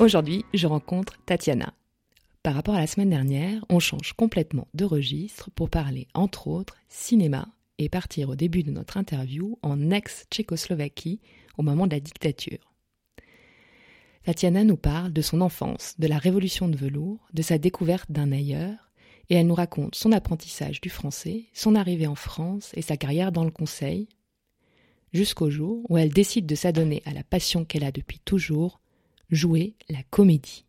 Aujourd'hui, je rencontre Tatiana. Par rapport à la semaine dernière, on change complètement de registre pour parler, entre autres, cinéma et partir au début de notre interview en ex-Tchécoslovaquie au moment de la dictature. Tatiana nous parle de son enfance, de la révolution de velours, de sa découverte d'un ailleurs, et elle nous raconte son apprentissage du français, son arrivée en France et sa carrière dans le conseil, jusqu'au jour où elle décide de s'adonner à la passion qu'elle a depuis toujours, jouer la comédie.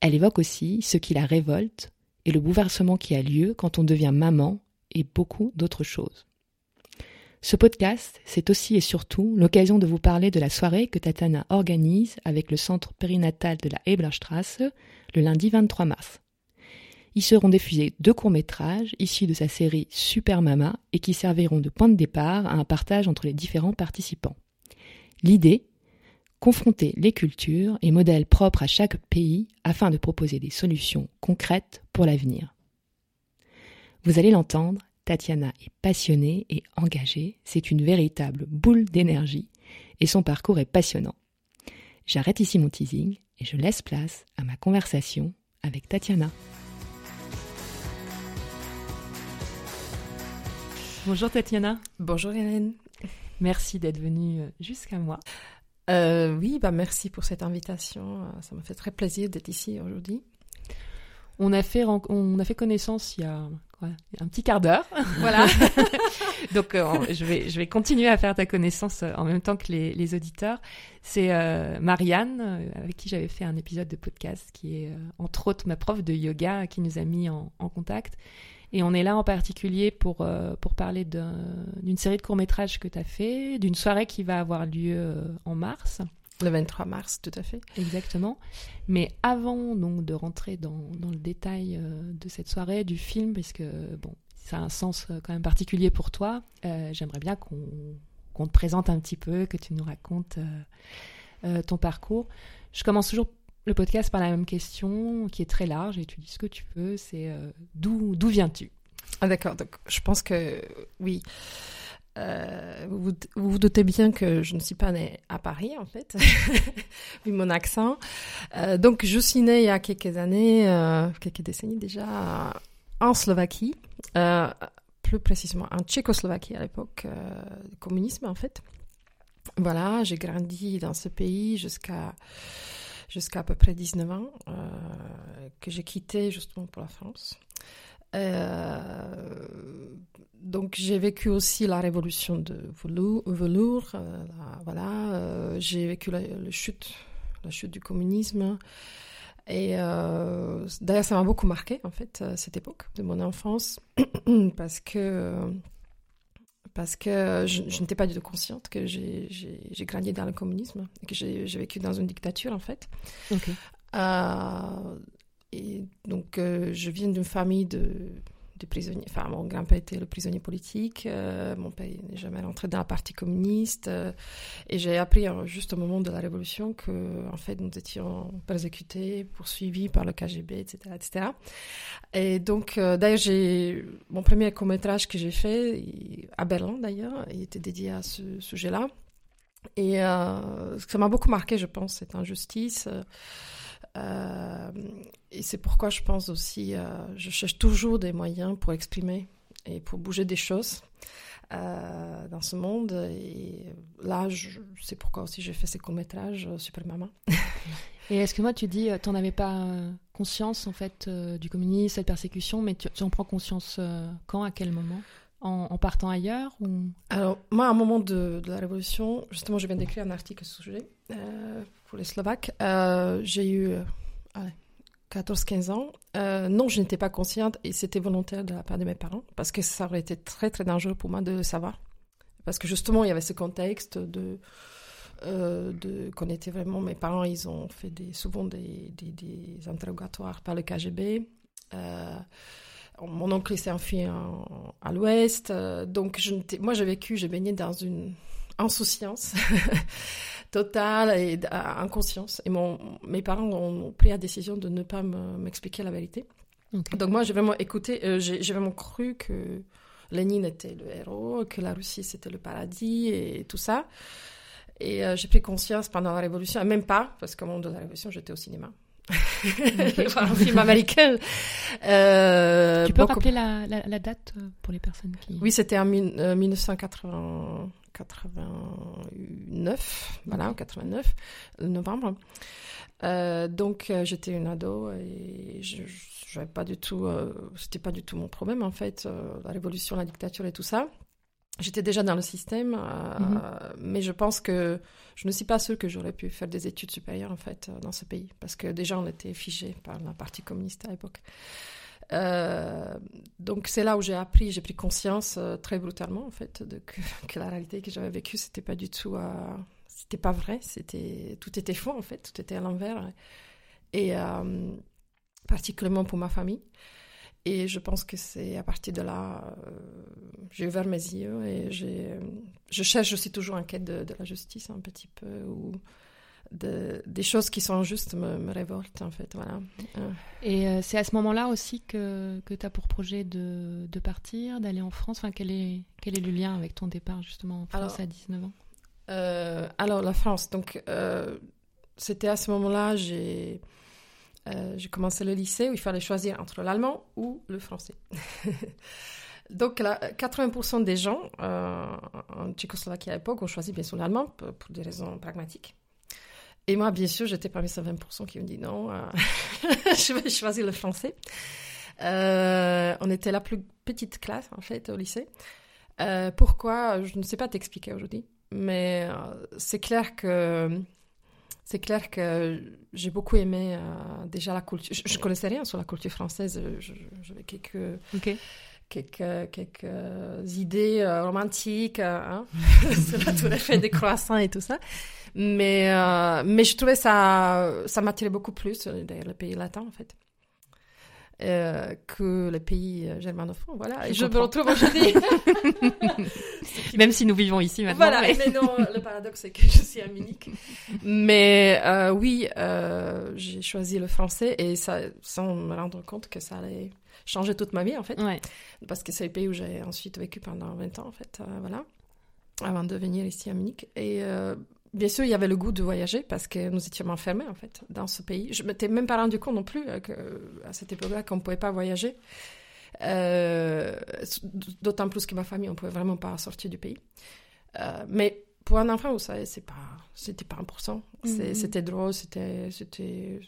Elle évoque aussi ce qui la révolte et le bouleversement qui a lieu quand on devient maman et beaucoup d'autres choses. Ce podcast, c'est aussi et surtout l'occasion de vous parler de la soirée que Tatana organise avec le centre périnatal de la Eblerstrasse le lundi 23 mars. Y seront diffusés deux courts-métrages issus de sa série Super Mama et qui serviront de point de départ à un partage entre les différents participants. L'idée, confronter les cultures et modèles propres à chaque pays afin de proposer des solutions concrètes pour l'avenir. Vous allez l'entendre, Tatiana est passionnée et engagée, c'est une véritable boule d'énergie et son parcours est passionnant. J'arrête ici mon teasing et je laisse place à ma conversation avec Tatiana. Bonjour Tatiana. Bonjour Hélène. Merci d'être venue jusqu'à moi. Euh, oui, bah merci pour cette invitation. Euh, ça m'a fait très plaisir d'être ici aujourd'hui. On a fait on a fait connaissance il y a un petit quart d'heure, voilà. Donc euh, je vais je vais continuer à faire ta connaissance en même temps que les, les auditeurs. C'est Marianne avec qui j'avais fait un épisode de podcast, qui est entre autres ma prof de yoga, qui nous a mis en, en contact et on est là en particulier pour, euh, pour parler d'une série de courts-métrages que tu as fait, d'une soirée qui va avoir lieu euh, en mars. Le 23 mars, tout à fait. Exactement. Mais avant donc de rentrer dans, dans le détail euh, de cette soirée, du film, puisque bon, ça a un sens quand même particulier pour toi, j'aimerais bien qu'on te présente un petit peu, que tu nous racontes ton parcours. Je commence toujours le podcast par la même question qui est très large et tu dis ce que tu veux, c'est euh, d'où d'où viens-tu? Ah d'accord, donc je pense que oui. Euh, vous, vous, doutez bien que je ne suis pas née à Paris en fait, vu mon accent. Euh, donc je suis née il y a quelques années, quelques décennies déjà, en Slovaquie, plus précisément en Tchécoslovaquie à l'époque communisme en fait. Voilà, j'ai grandi dans ce pays jusqu'à jusqu'à à peu près 19 ans, euh, que j'ai quitté justement pour la France. Euh, donc j'ai vécu aussi la révolution de velours, euh, voilà, j'ai vécu la, chute, la chute du communisme. Et d'ailleurs, ça m'a beaucoup marqué en fait cette époque de mon enfance parce que parce que je, n'étais pas du tout consciente que j'ai grandi dans le communisme et que j'ai vécu dans une dictature en fait. Euh, et donc euh, je viens d'une famille de mon grand-père était le prisonnier politique, euh, mon père n'est jamais rentré dans la partie communiste, euh, et j'ai appris euh, juste au moment de la Révolution que, en fait, nous étions persécutés, poursuivis par le KGB, etc., etc. Et donc, d'ailleurs, j'ai mon premier court métrage que j'ai fait à Berlin, d'ailleurs, il était dédié à ce sujet-là, et ça m'a beaucoup marqué, je pense, cette injustice. Euh, et c'est pourquoi je pense aussi, euh, je cherche toujours des moyens pour exprimer et pour bouger des choses euh, dans ce monde. Et là, c'est pourquoi aussi j'ai fait ces courts-métrages Super Maman. et est-ce que moi, tu dis, tu n'en avais pas conscience en fait du communisme, cette persécution, mais tu, en prends conscience quand, à quel moment? En, partant ailleurs ou... Alors, moi, à un moment de, de, la Révolution, justement, je viens d'écrire un article sur ce sujet les Slovaques. Euh, j'ai eu 14-15 euh, ans. Euh, non, je n'étais pas consciente et c'était volontaire de la part de mes parents parce que ça aurait été très très dangereux pour moi de le savoir. Parce que justement, il y avait ce contexte de, de, qu'on était vraiment, mes parents, ils ont fait souvent des, des, interrogatoires par le KGB. mon oncle s'est enfui à l'ouest. donc, je moi, j'ai vécu, j'ai baigné dans une insouciance totale et inconscience. Et mon, mes parents ont pris la décision de ne pas m'expliquer la vérité. Donc moi, j'ai vraiment écouté, euh, j'ai vraiment cru que Lénine était le héros, que la Russie c'était le paradis et tout ça. Et euh, j'ai pris conscience pendant la Révolution, et même pas, parce qu'au moment de la Révolution, j'étais au cinéma. un film américain. Euh, tu peux rappeler la, la, date pour les personnes qui... Oui, c'était en 1980. 89, voilà, 89, novembre. Euh, donc euh, j'étais une ado et je, je pas du tout, euh, c'était pas du tout mon problème en fait, la révolution, la dictature et tout ça. J'étais déjà dans le système, mhm. mais je pense que je ne suis pas sûre que j'aurais pu faire des études supérieures en fait dans ce pays parce que déjà on était figé par la partie communiste à l'époque. Euh, donc c'est là où j'ai appris, j'ai pris conscience euh, très brutalement en fait que, la réalité que j'avais vécue c'était pas du tout, euh, c'était pas vrai, tout était faux en fait, tout était à l'envers. Et particulièrement pour ma famille. Et je pense que c'est à partir de là, j'ai ouvert mes yeux et je cherche aussi toujours en quête de, la justice un petit peu, des choses qui sont justes me, me révoltent en fait. Voilà. Euh. Et euh, c'est à ce moment-là aussi que, que tu as pour projet de, de partir, d'aller en France? Enfin, quel, est, quel est le lien avec ton départ justement en France à 19 ans? euh, Alors la France, donc c'était à ce moment-là, j'ai j'ai commencé le lycée où il fallait choisir entre l'allemand ou le français. Donc, là, 80% des gens en Tchécoslovaquie à l'époque ont choisi bien sûr l'allemand pour des raisons pragmatiques. Et moi, bien sûr, j'étais parmi ces 20% qui me dit non, euh, je vais choisir le français. Euh, on était la plus petite classe, en fait, au lycée. Euh, pourquoi Je ne sais pas t'expliquer aujourd'hui, mais c'est clair que c'est clair que j'ai beaucoup aimé déjà la culture. Je, ne connaissais rien sur la culture française. J'avais quelques quelques, quelques idées romantiques hein, sur la tour Eiffel, des croissants et tout ça. Mais, euh, mais je trouvais ça, ça m'attirait beaucoup plus, euh, d'ailleurs, le pays latin, en fait. Euh, que les pays germanophones, voilà. Et je me retrouve aujourd'hui. Même si nous vivons ici maintenant. Voilà, mais, non, le paradoxe, c'est que je suis à Munich. Mais oui, j'ai choisi le français et ça, sans me rendre compte que ça allait changer toute ma vie, en fait. Ouais. Parce que c'est le pays où j'ai ensuite vécu pendant 20 ans, en fait. voilà. Avant de venir ici à Munich. Et bien sûr, il y avait le goût de voyager parce que nous étions enfermés en fait dans ce pays. Je m'étais même pas rendu compte non plus euh, que, à cette époque-là qu'on ne pouvait pas voyager. Euh, d'autant plus que ma famille, on pouvait vraiment pas sortir du pays. Euh, mais pour un enfant, vous savez, c'est pas, c'était pas important. Mm-hmm. C'était drôle, c'était, c'était,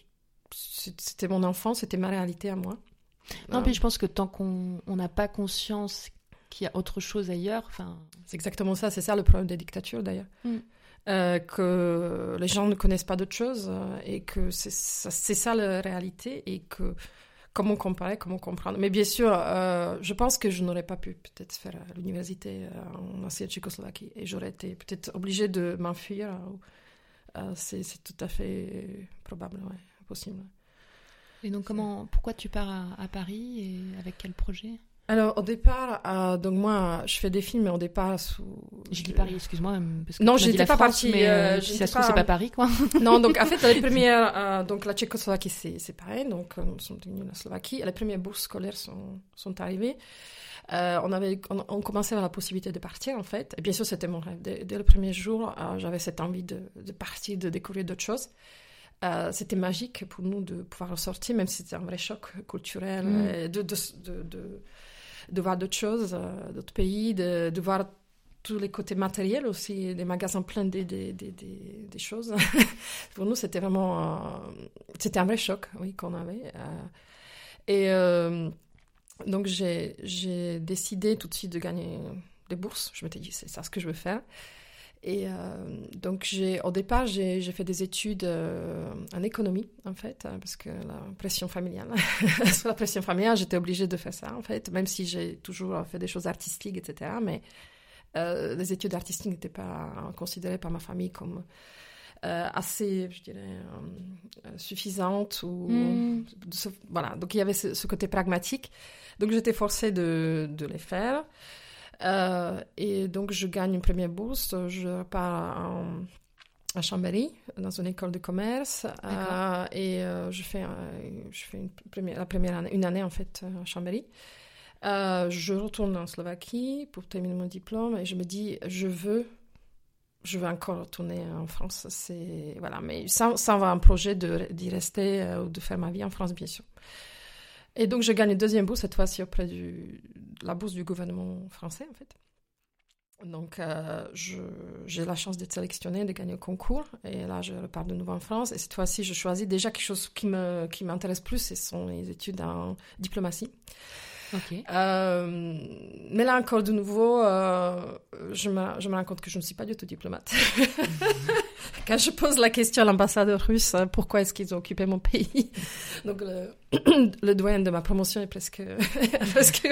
c'était mon enfant, c'était ma réalité à moi. Non, puis je pense que tant qu'on n'a pas conscience qu'il y a autre chose ailleurs, enfin. C'est exactement ça. C'est ça le problème des dictatures d'ailleurs. Mm. Euh, que les gens ne connaissent pas d'autres choses euh, et que c'est ça, ça, la réalité et que comment comparer, comment comprendre. Mais bien sûr, euh, je pense que je n'aurais pas pu peut-être faire l'université en ancienne Tchécoslovaquie et j'aurais été peut-être obligée de m'enfuir. c'est tout à fait probable, ouais, possible. Et donc, comment, pourquoi tu pars à, à Paris et avec quel projet? Alors au départ, euh, donc moi je fais des films, mais au départ sous. Je dis Paris, excuse-moi. Non, je n'étais pas partie. Mais euh, si ça se trouve, c'est pas Paris, quoi. non, donc en fait, les premières, euh, donc la Tchécoslovaquie, c'est pareil. Donc nous sommes venus la Slovaquie. Les premières bourses scolaires sont, sont arrivées. on avait, on, commençait à la possibilité de partir en fait. Et bien sûr, c'était mon rêve. Dès, le premier jour, j'avais cette envie de, de, partir, de découvrir d'autres choses. C'était magique pour nous de pouvoir ressortir, même si c'était un vrai choc culturel, mm. de, de, de de voir d'autres choses, euh, d'autres pays, de, de, voir tous les côtés matériels aussi, des magasins pleins des, des, des, des choses. Pour nous, c'était vraiment... Euh, c'était un vrai choc, oui, qu'on avait. Euh. et donc, j'ai décidé tout de suite de gagner des bourses. Je m'étais dit, c'est ça ce que je veux faire. Et euh, donc, j'ai, au départ, j'ai, fait des études euh, en économie, en fait, hein, parce que la pression familiale, sous la pression familiale, j'étais obligée de faire ça, en fait, même si j'ai toujours fait des choses artistiques, etc. Mais les études artistiques n'étaient pas considérées par ma famille comme assez, je dirais, suffisantes ou Hmm. voilà. Donc il y avait ce, ce côté pragmatique. Donc j'étais forcée de, de les faire. Euh, et donc je gagne une première bourse. Je pars en, à Chambéry, dans une école de commerce. Euh, et euh, je fais, je fais une première, la première année, une année en fait à Chambéry. Je retourne en Slovaquie pour terminer mon diplôme et je me dis, je veux, je veux encore retourner en France. C'est voilà, mais sans, sans avoir un projet d'y rester euh, ou de faire ma vie en France, bien sûr. Et donc je gagne une deuxième bourse cette fois-ci auprès de la bourse du gouvernement français en fait. Donc euh, j'ai la chance d'être sélectionnée, de gagner le concours et là je repars de nouveau en France et cette fois-ci je choisis déjà quelque chose qui me qui m'intéresse plus, ce sont les études en diplomatie. Ok. Euh, mais là encore de nouveau, euh, je, me, je me rends compte que je ne suis pas du tout diplomate. Quand je pose la question à l'ambassadeur russe, euh, pourquoi est-ce qu'ils ont occupé mon pays? Donc le, le doyen de ma promotion est presque, presque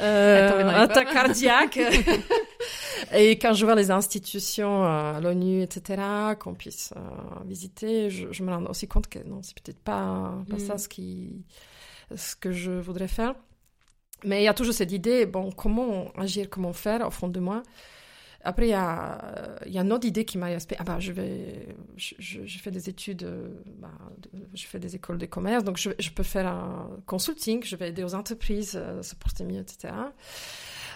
euh, attaque cardiaque. Et quand je vois les institutions, euh, l'ONU, etc., qu'on puisse euh, visiter, je, je me rends aussi compte que non, c'est peut-être pas, pas Mm. ça ce qui ce que je voudrais faire. Mais il y a toujours cette idée, bon, comment agir, comment faire au fond de moi? Après, il y a, y a une autre idée qui m'a aspect. Ah bah, je vais, je, fais des études, euh, bah, je fais des écoles de commerce, donc je, peux faire un consulting, je vais aider aux entreprises, euh, se porter mieux, etc.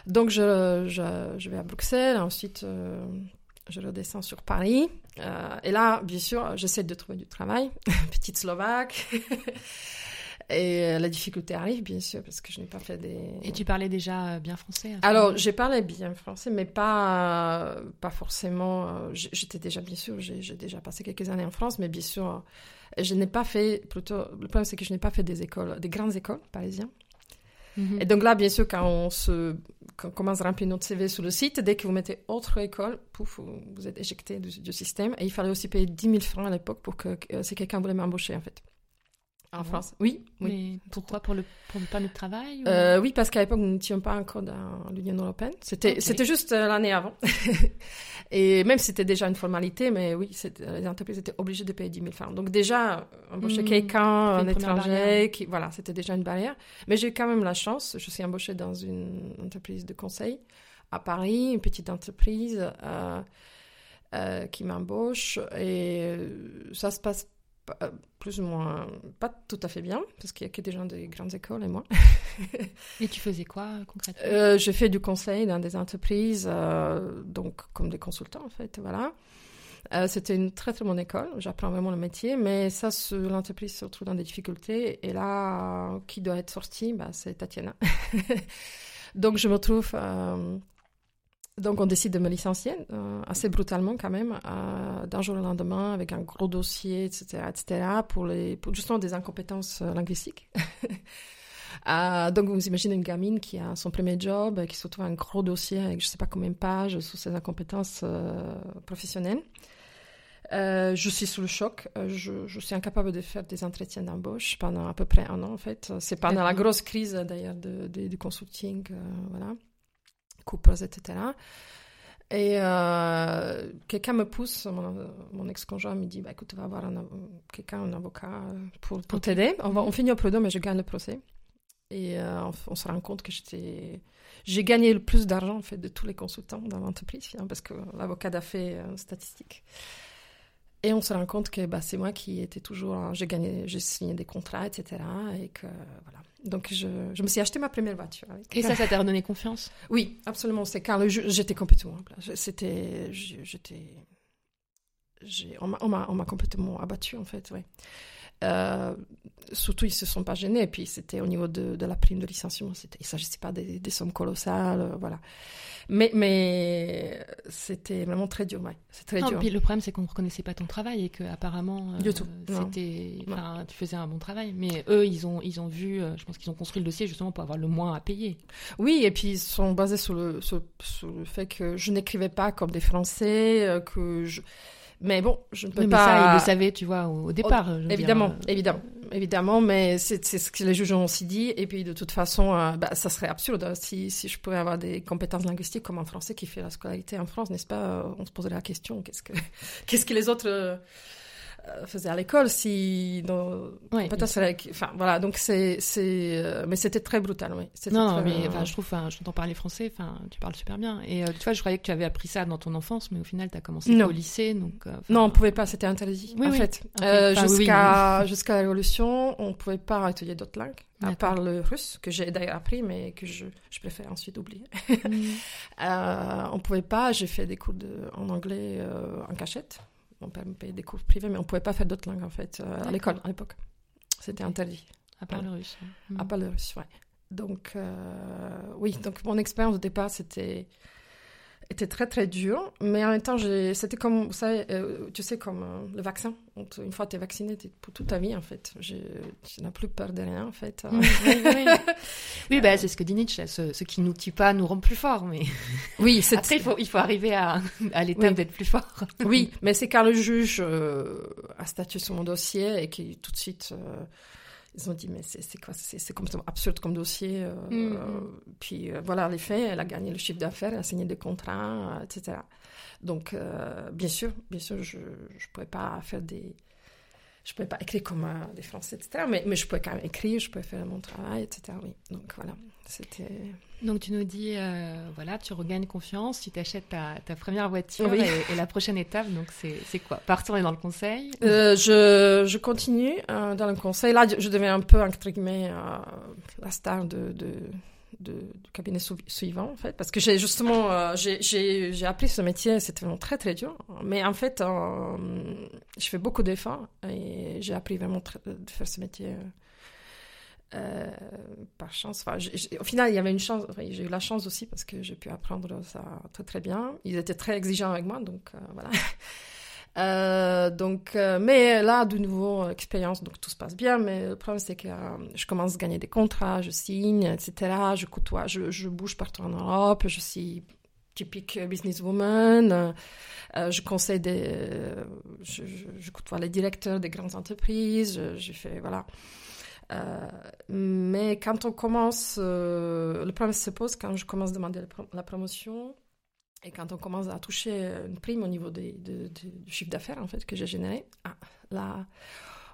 Donc, je, je, je vais à Bruxelles, ensuite, euh, je redescends sur Paris. Euh, et là, bien sûr, j'essaie de trouver du travail, petite Slovaque. Et euh, la difficulté arrive, bien sûr, parce que je n'ai pas fait des... Et tu parlais déjà euh, bien français Alors, j'ai parlé bien français, mais pas, euh, pas forcément... J'étais déjà, bien sûr, j'ai déjà passé quelques années en France, mais bien sûr, je n'ai pas fait, plutôt... Le problème, c'est que je n'ai pas fait des écoles, des grandes écoles parisiennes. Mhm. Et donc là, bien sûr, quand on, se, quand on commence à remplir notre CV sur le site, dès que vous mettez autre école, pouf, vous êtes éjecté du, du système. Et il fallait aussi payer 10 000 francs à l'époque pour que- si quelqu'un voulait m'embaucher, en fait. En Ah bon France. Oui, oui. Mais pourquoi pour le pour ne pas de travail ou- Euh, oui, parce qu'à l'époque, nous n'étions pas encore dans l'Union européenne. C'était, juste euh, l'année avant. et même si c'était déjà une formalité, mais oui, c'était- les entreprises étaient obligées de payer 10 000 francs. Donc déjà, euh, embaucher Hmm, quelqu'un, un étranger, qui, voilà, c'était déjà une barrière. Mais j'ai eu quand même la chance. Je suis embauchée dans une entreprise de conseil à Paris, une petite entreprise euh, euh, qui m'embauche. Et euh, ça se passe pas- euh, plus ou moins pas tout à fait bien, parce qu'il y a que des gens des grandes écoles et moi. Et tu faisais quoi euh, concrètement? Euh, j'ai fait du conseil dans des entreprises, euh, donc comme des consultants en fait, voilà. Euh, C'était une très très bonne école, j'apprends vraiment le métier, mais ça, l'entreprise se retrouve dans des difficultés. Et là, qui doit être sorti bah, C'est Tatiana. donc je me trouve. Donc on décide de me licencier, euh, assez brutalement quand même, euh, d'un jour au lendemain, avec un gros dossier, etc., etc., pour, les, pour justement des incompétences euh, linguistiques. Euh, donc, vous imaginez une gamine qui a son premier job, qui se retrouve un gros dossier avec je ne sais pas combien de pages sur ses incompétences euh, professionnelles. Euh, je suis sous le choc. Je, je suis incapable de faire des entretiens d'embauche pendant à peu près un an, en fait. C'est pendant la grosse crise, d'ailleurs, du consulting, voilà. Coupers, etc. Et euh, quelqu'un me pousse, mon, mon ex-conjoint me dit, bah, écoute, va avoir un av- quelqu'un, un avocat euh, pour, pour t'aider. On, va, on finit au prud'homme, mais je gagne le procès. Et euh, on, on se rend compte que j'étais... J'ai gagné le plus d'argent, en fait, de tous les consultants dans l'entreprise, finalement, parce que l'avocat a fait euh, statistique. Et on se rend compte que bah, c'est moi qui étais toujours... J'ai gagné, j'ai signé des contrats, etc. Et que, voilà. Donc, je, je me suis acheté ma première voiture. avec- Et ça, ça t'a redonné confiance? Oui, absolument. C'est quand j'étais complètement. Je- C'était, j'étais, on m'a complètement abattu en fait, ouais. Euh, surtout, ils se sont pas gênés. Et puis, c'était au niveau de, de la prime de licenciement. Il s'agissait pas des, des sommes colossales, euh, voilà. Mais, mais c'était vraiment très dur, ouais. C'est très Non, dur. puis le problème, c'est qu'on ne reconnaissait pas ton travail et que apparemment, euh, c'était, enfin, tu faisais un bon travail. Mais eux, ils ont, ils ont vu, euh, je pense qu'ils ont construit le dossier justement pour avoir le moins à payer. Oui, et puis ils sont basés sur le, sur, sur le fait que je n'écrivais pas comme des Français, que je... Mais bon, je ne peux Oui, mais pas... ça, ils le savaient, tu vois, au, au départ. dire, Évidemment, euh, évidemment. évidemment, mais c'est ce que les juges ont aussi dit. Et puis, de toute façon, euh, bah, ça serait absurde si, si je pouvais avoir des compétences linguistiques comme un Français qui fait la scolarité en France, n'est-ce pas? On se poserait la question qu'est-ce que, qu'est-ce que les autres euh, faisait à l'école si ouais, peut-être enfin voilà donc c'est c'est euh, mais c'était très brutal oui. Non, non mais enfin je trouve enfin je t'entends parler français enfin tu parles super bien. Et euh, tu vois je croyais que tu avais appris ça dans ton enfance mais au final tu as commencé au lycée donc non on pouvait pas c'était interdit en fait. Jusqu'à jusqu'à la révolution on pouvait pas étudier d'autres langues à part le russe que j'ai d'ailleurs appris mais que je, je préfère ensuite oublier. Mm. on pouvait pas j'ai fait des cours de, en anglais en cachette mon père me payait des cours privés, mais on ne pouvait pas faire d'autres langues, en fait, euh, à l'école, à l'époque. C'était interdit. À part le russe. À part le russe, ouais. Donc, euh, oui, donc mon expérience au départ, c'était était très très dur, mais en même temps, c'était comme, ça, euh, tu sais, comme euh, le vaccin. Une fois que tu es vacciné, es pour toute ta vie, en fait. Je, tu n'as plus peur de rien, en fait. oui, oui, oui. bah, c'est ce que dit Nietzsche, ce, ce, qui nous tue pas nous rend plus forts. Mais... Oui, Après, il faut, il faut arriver à, à l'étape d'être plus fort. oui, mais c'est quand le juge euh, a statué sur mon dossier et qui tout de suite ils ont dit mais c'est quoi c'est complètement absurde comme dossier euh, mm, mm. puis euh, voilà les faits elle a gagné le chiffre d'affaires elle a signé des contrats euh, etc donc bien sûr bien sûr je je pouvais pas faire des je pouvais pas écrire comme des Français etc mais mais je pouvais quand même écrire je pouvais faire mon travail etc oui. Donc voilà. C'était donc tu nous dis, euh, voilà, tu regagnes confiance, tu t'achètes ta, ta, première voiture et, la prochaine étape, donc c'est quoi? Partir dans le conseil euh, je, je, continue euh, dans le conseil. Là, je deviens un peu, entre guillemets, euh, la star de, de, du cabinet suivant, en fait, parce que j'ai justement, euh, appris ce métier, c'était vraiment très très dur, mais en fait, je fais beaucoup d'efforts et j'ai appris vraiment de faire ce métier euh, par chance. Enfin, au final, il y avait une chance. j'ai eu la chance aussi parce que j'ai pu apprendre ça très très bien. Ils étaient très exigeants avec moi, donc euh, voilà. Euh, donc, mais là, de nouveau, expérience, donc tout se passe bien. Mais le problème, c'est que je commence à gagner des contrats, je signe, etc. Je côtoie, je, bouge partout en Europe. Je suis typique businesswoman. je conseille des, je, côtoie les directeurs des grandes entreprises. J'ai fait, voilà. Euh, mais quand on commence, euh, le problème se pose quand je commence à demander la, promotion et quand on commence à toucher une prime au niveau du chiffre d'affaires en fait que j'ai généré. Ah, là,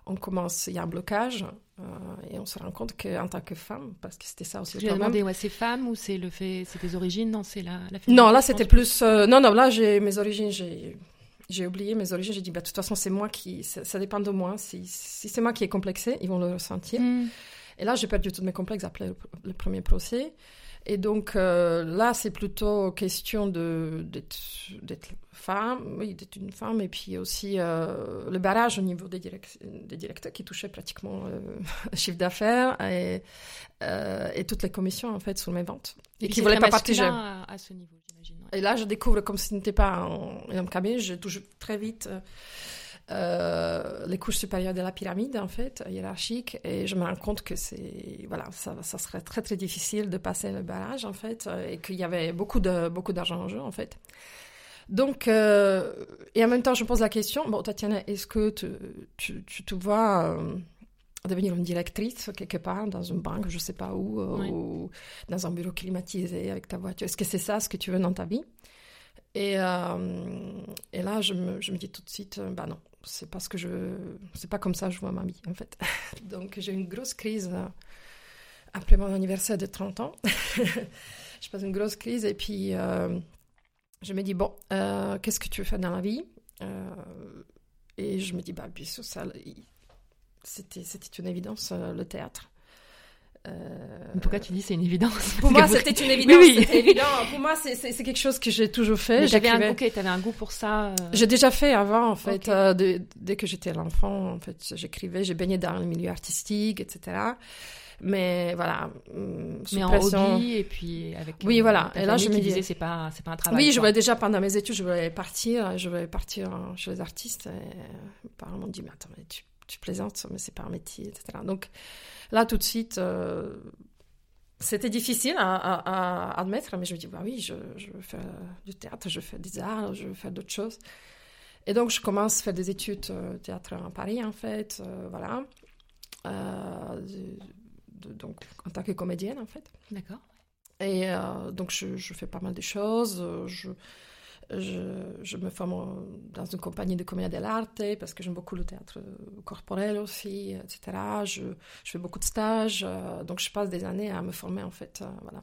on commence, il y a un blocage euh, et on se rend compte qu'en tant que femme, parce que c'était ça aussi le problème. demandé, ouais, c'est femme ou c'est le fait, c'est tes origines? Non, c'est la, la Non, là c'était plus, non, non, là j'ai mes origines, j'ai j'ai oublié mes origines. J'ai dit, bah, de toute façon, c'est moi qui, ça, dépend de moi. Si, si c'est moi qui est complexé, ils vont le ressentir. Mm. Et là, j'ai perdu tous mes complexes après le, premier procès. Et donc euh, là, c'est plutôt question de d'être femme, oui, d'être une femme, et puis aussi euh, le barrage au niveau des, des directeurs qui touchait pratiquement euh, le chiffre d'affaires et, et toutes les commissions en fait sur mes ventes. Et, qui voulaient pas partager à, à ce niveau. Et là, je découvre, comme ce n'était pas un, cabinet, je touche très vite euh, les couches supérieures de la pyramide, en fait, hiérarchique, et je me rends compte que c'est, voilà, ça, ça, serait très, très difficile de passer le barrage, en fait, et qu'il y avait beaucoup de, beaucoup d'argent en jeu, en fait. Donc, euh, et en même temps, je pose la question, bon, Tatiana, est-ce que tu, tu, tu te vois euh, devenir une directrice quelque part dans une banque, je sais pas où, euh, ou dans un bureau climatisé avec ta voiture? Est-ce que c'est ça ce que tu veux dans ta vie? Et, euh, et là, je me, je me, dis tout de suite, euh, bah non, c'est pas ce que je, c'est pas comme ça que je vois ma vie en fait. Donc j'ai une grosse crise après mon anniversaire de 30 ans. je passe une grosse crise et puis je me dis bon, qu'est-ce que tu veux faire dans la vie? Et je me dis bah bien sûr ça c'était une évidence, euh, le théâtre. Euh... Pourquoi tu dis c'est une évidence Pour moi, c'était une évidence. Oui, évident. Pour moi, c'est quelque chose que j'ai toujours fait. J'avais un, okay, avais un goût pour ça. Euh. J'ai déjà fait avant, en fait. Euh, dès que j'étais l'enfant, en fait, j'écrivais, j'ai baigné dans le milieu artistique, etc. Mais voilà, mm, sous mais en hobby et puis avec. Oui, voilà. Et là, je me disais, c'est pas, c'est pas un travail. Oui, je voulais déjà pendant mes études, je voulais partir, je voulais partir chez les artistes. Et parents m'ont dit, mais attends, mais tu tu plaisantes, mais c'est pas un métier, etc. Donc là, tout de suite, euh, c'était difficile à, admettre, mais je me dis, bah oui, je, veux faire du théâtre, je veux faire des arts, je veux faire d'autres choses. Et donc, je commence à faire des études de euh, théâtre à Paris, en fait, euh, voilà. donc, en tant que comédienne, en fait. D'accord. Et donc, je, je, fais pas mal de choses. Je, je, me forme dans une compagnie de comédie dell'arte parce que j'aime beaucoup le théâtre corporel aussi, etc. Je, je fais beaucoup de stages, donc je passe des années à me former en fait. voilà.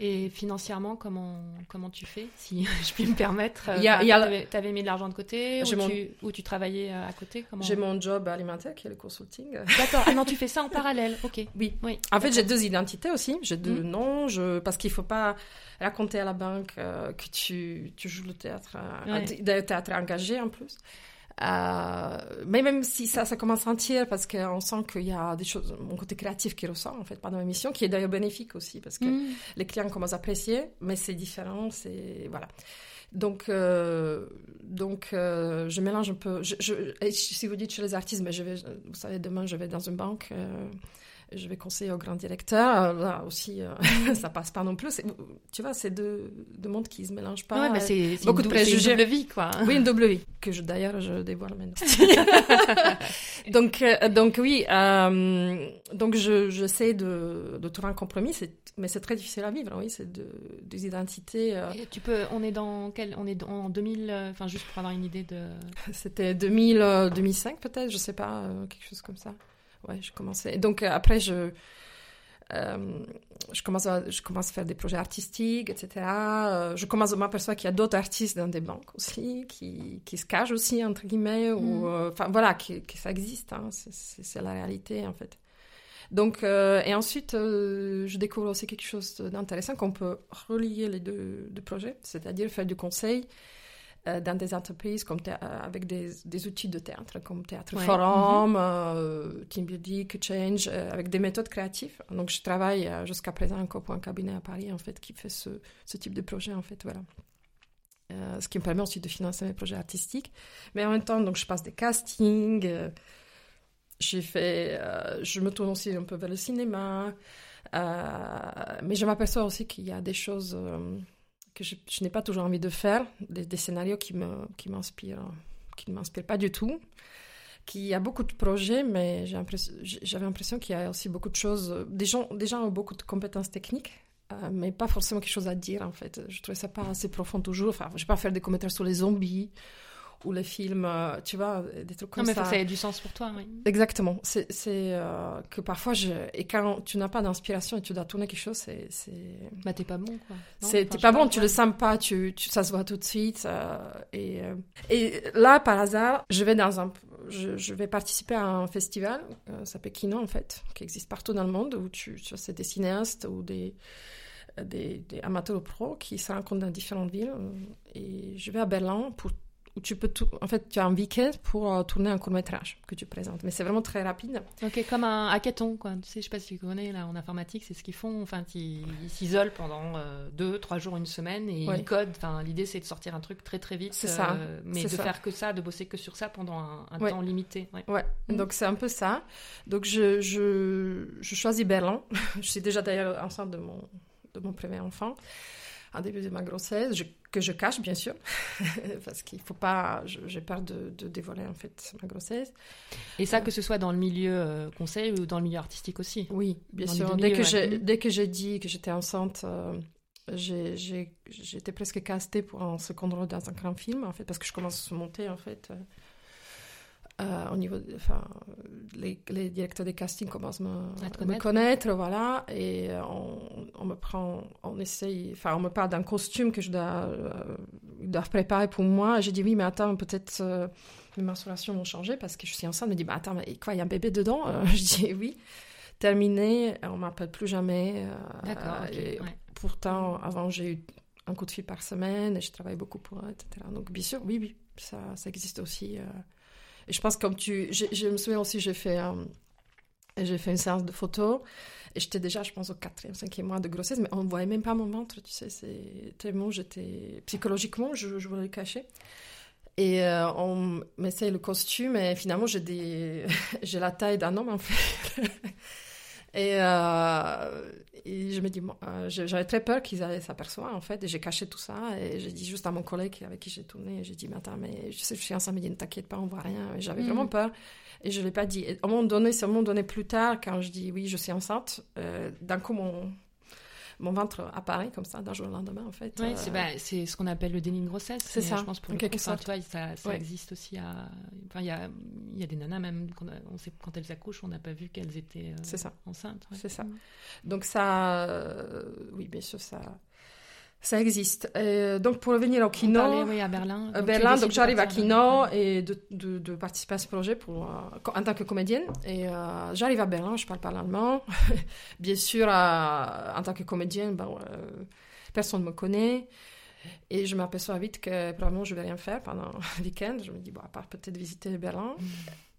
Et financièrement, comment, comment tu fais, si je puis me permettre Tu avais, mis de l'argent de côté ou, tu, ou, tu, travaillais euh, à côté J'ai mon job alimentaire qui est le consulting. D'accord. Ah non, tu fais ça en parallèle. Ok. Oui. oui. En fait, j'ai deux identités aussi. J'ai deux mmh. noms. Je... Parce qu'il ne faut pas raconter à la banque euh, que tu, tu joues le théâtre, euh, théâtre engagé en plus. Euh, mais même si ça, ça commence à sentir, parce qu'on sent qu'il y a des choses, mon côté créatif qui ressort en fait pendant l'émission, qui est d'ailleurs bénéfique aussi, parce que mm. les clients commencent à apprécier, mais c'est différent, c'est voilà. Donc, euh, donc euh, je mélange un peu. Je, je, si vous dites chez les artistes, mais je vais, vous savez, demain je vais dans une banque je vais conseiller au grand directeur. Là aussi, euh, ça passe pas non plus. Tu vois, c'est deux, deux mondes qui se mélangent pas. Ouais, mais c'est beaucoup de préjugés. une double vie, quoi. Oui, une double vie que d'ailleurs je dévoile maintenant. donc, euh, donc oui, euh, donc je j'essaie de, de trouver un compromis, mais c'est très difficile à vivre. Oui, c'est de, des identités. Tu peux, on est dans quel, on est en 2000, enfin juste pour avoir une idée de. C'était 2000, 2005 peut-être, je sais pas, quelque chose comme ça ouais, je commençais. Donc euh, après, je, euh, je, commence à, je commence à faire des projets artistiques, etc. Euh, je commence à m'apercevoir qu'il y a d'autres artistes dans des banques aussi, qui, qui se cachent aussi, entre guillemets, ou mm. enfin voilà, que, ça existe, hein, c'est la réalité en fait. Donc, et ensuite, je découvre aussi quelque chose d'intéressant qu'on peut relier les deux, deux projets, c'est-à-dire faire du conseil dans des entreprises comme euh, avec des, des, outils de théâtre comme Théâtre Forum, mm -hmm. Team Building, Change, avec des méthodes créatives. Donc je travaille jusqu'à présent encore pour un cabinet à Paris en fait qui fait ce, ce type de projet en fait voilà. ce qui me permet aussi de financer mes projets artistiques. Mais en même temps, donc je passe des castings. j'ai fait, je me tourne aussi un peu vers le cinéma. mais je m'aperçois aussi qu'il y a des choses que je, n'ai pas toujours envie de faire, des, scénarios qui me qui m'inspirent, qui ne m'inspirent pas du tout. Qui a beaucoup de projets, mais j'avais l'impression qu'il y a aussi beaucoup de choses. Des gens, des gens ont beaucoup de compétences techniques, euh, mais pas forcément quelque chose à dire en fait. Je trouvais ça pas assez profond toujours. Enfin, je vais pas faire des commentaires sur les zombies ou les films, euh, tu vois, des trucs comme ça. Non, mais ça a du sens pour toi, oui. Exactement. C'est euh, que parfois, je... et quand tu n'as pas d'inspiration et tu dois tourner quelque chose, c'est. Bah, t'es pas bon, quoi. T'es pas bon, tu le sens pas, tu, tu, ça se voit tout de suite. Euh, et, et là, par hasard, je vais dans un. Je, je vais participer à un festival, ça s'appelle Kino, en fait, qui existe partout dans le monde, où tu, tu c'est des cinéastes ou des. Des, des, amateurs pro qui se rencontrent dans différentes villes. Et je vais à Berlin pour où tu peux tout, en fait, tu as un week-end pour euh, tourner un court métrage que tu présentes. Mais c'est vraiment très rapide. Ok, comme un hackathon, quoi. Tu sais, je sais pas si tu connais là en informatique, c'est ce qu'ils font. Enfin, ils s'isolent pendant euh, deux, trois jours, une semaine et ils codent. Enfin, l'idée c'est de sortir un truc très très vite. C'est ça. Euh, mais de faire que ça, de bosser que sur ça pendant un, temps limité. Ouais. ouais. Mm. Donc c'est un peu ça. Donc je, je, je choisis Berlin. je suis déjà d'ailleurs enceinte de mon de mon premier enfant en début de ma grossesse, que je cache bien sûr, parce qu'il faut pas, j'ai peur de, dévoiler en fait ma grossesse. Et ça, que ce soit dans le milieu euh, conseil ou dans le milieu artistique aussi Oui, bien sûr. Dès, que j'ai, dès que j'ai dit que j'étais enceinte, euh, j'étais presque castée pour un second rôle dans un grand film en fait, parce que je commence à se monter en fait. Euh, au niveau, enfin, les, les, directeurs des castings commencent à me, me, connaître, voilà, et euh, on, on, me prend, on essaye, enfin, on me parle d'un costume que je dois, euh, préparer pour moi. J'ai dit oui, mais attends, peut-être mes mensurations vont changer parce que je suis enceinte. me dit, bah attends, mais quoi, il y a un bébé dedans? Je dis oui. Terminé, on m'appelle plus jamais. D'accord. Pourtant, avant, j'ai eu un coup de fil par semaine et je travaille beaucoup pour eux, etc. Donc, bien sûr, oui, oui, ça, ça existe aussi. Je pense comme tu... Je, me souviens aussi, j'ai fait, j'ai fait une séance de photos. Et j'étais déjà, je pense, au quatrième, cinquième mois de grossesse, mais on ne voyait même pas mon ventre, tu sais. C'est tellement j'étais. Psychologiquement, je, je voulais le cacher. Et euh, on m'essaye le costume, et finalement, j'ai des... j'ai la taille d'un homme, en fait. Et, euh, et je me dis, euh, j'avais très peur qu'ils s'aperçoivent en fait, et j'ai caché tout ça. Et j'ai dit juste à mon collègue avec qui j'ai tourné, j'ai dit, mais attends, mais je sais, je suis enceinte, dit, ne t'inquiète pas, on voit rien. J'avais mm. vraiment peur. Et je ne l'ai pas dit. Et à un moment donné, c'est un moment donné plus tard, quand je dis, oui, je suis enceinte, euh, d'un coup, mon, mon ventre apparaît comme ça d'un jour au lendemain en fait. Oui, c'est bah, ce qu'on appelle le déni de grossesse. C'est ça. Je pense pour le coup, ça, ça existe aussi à. Enfin, il y a, y a des nanas même quand, on sait, quand elles accouchent, on n'a pas vu qu'elles étaient ça. enceintes. C'est ça. Mm. Donc ça, oui, bien sûr, ça ça existe. Et donc, pour revenir au Kino. oui, à Berlin. À Berlin, donc j'arrive à Kino et de, de, de, participer à ce projet pour, euh, en tant que comédienne. Et euh, j'arrive à Berlin, je parle pas l'allemand. Bien sûr, en tant que comédienne, ben, personne ne me connaît. Et je m'aperçois vite que probablement je vais rien faire pendant le week-end. Je me dis, bon, à part peut-être visiter Berlin.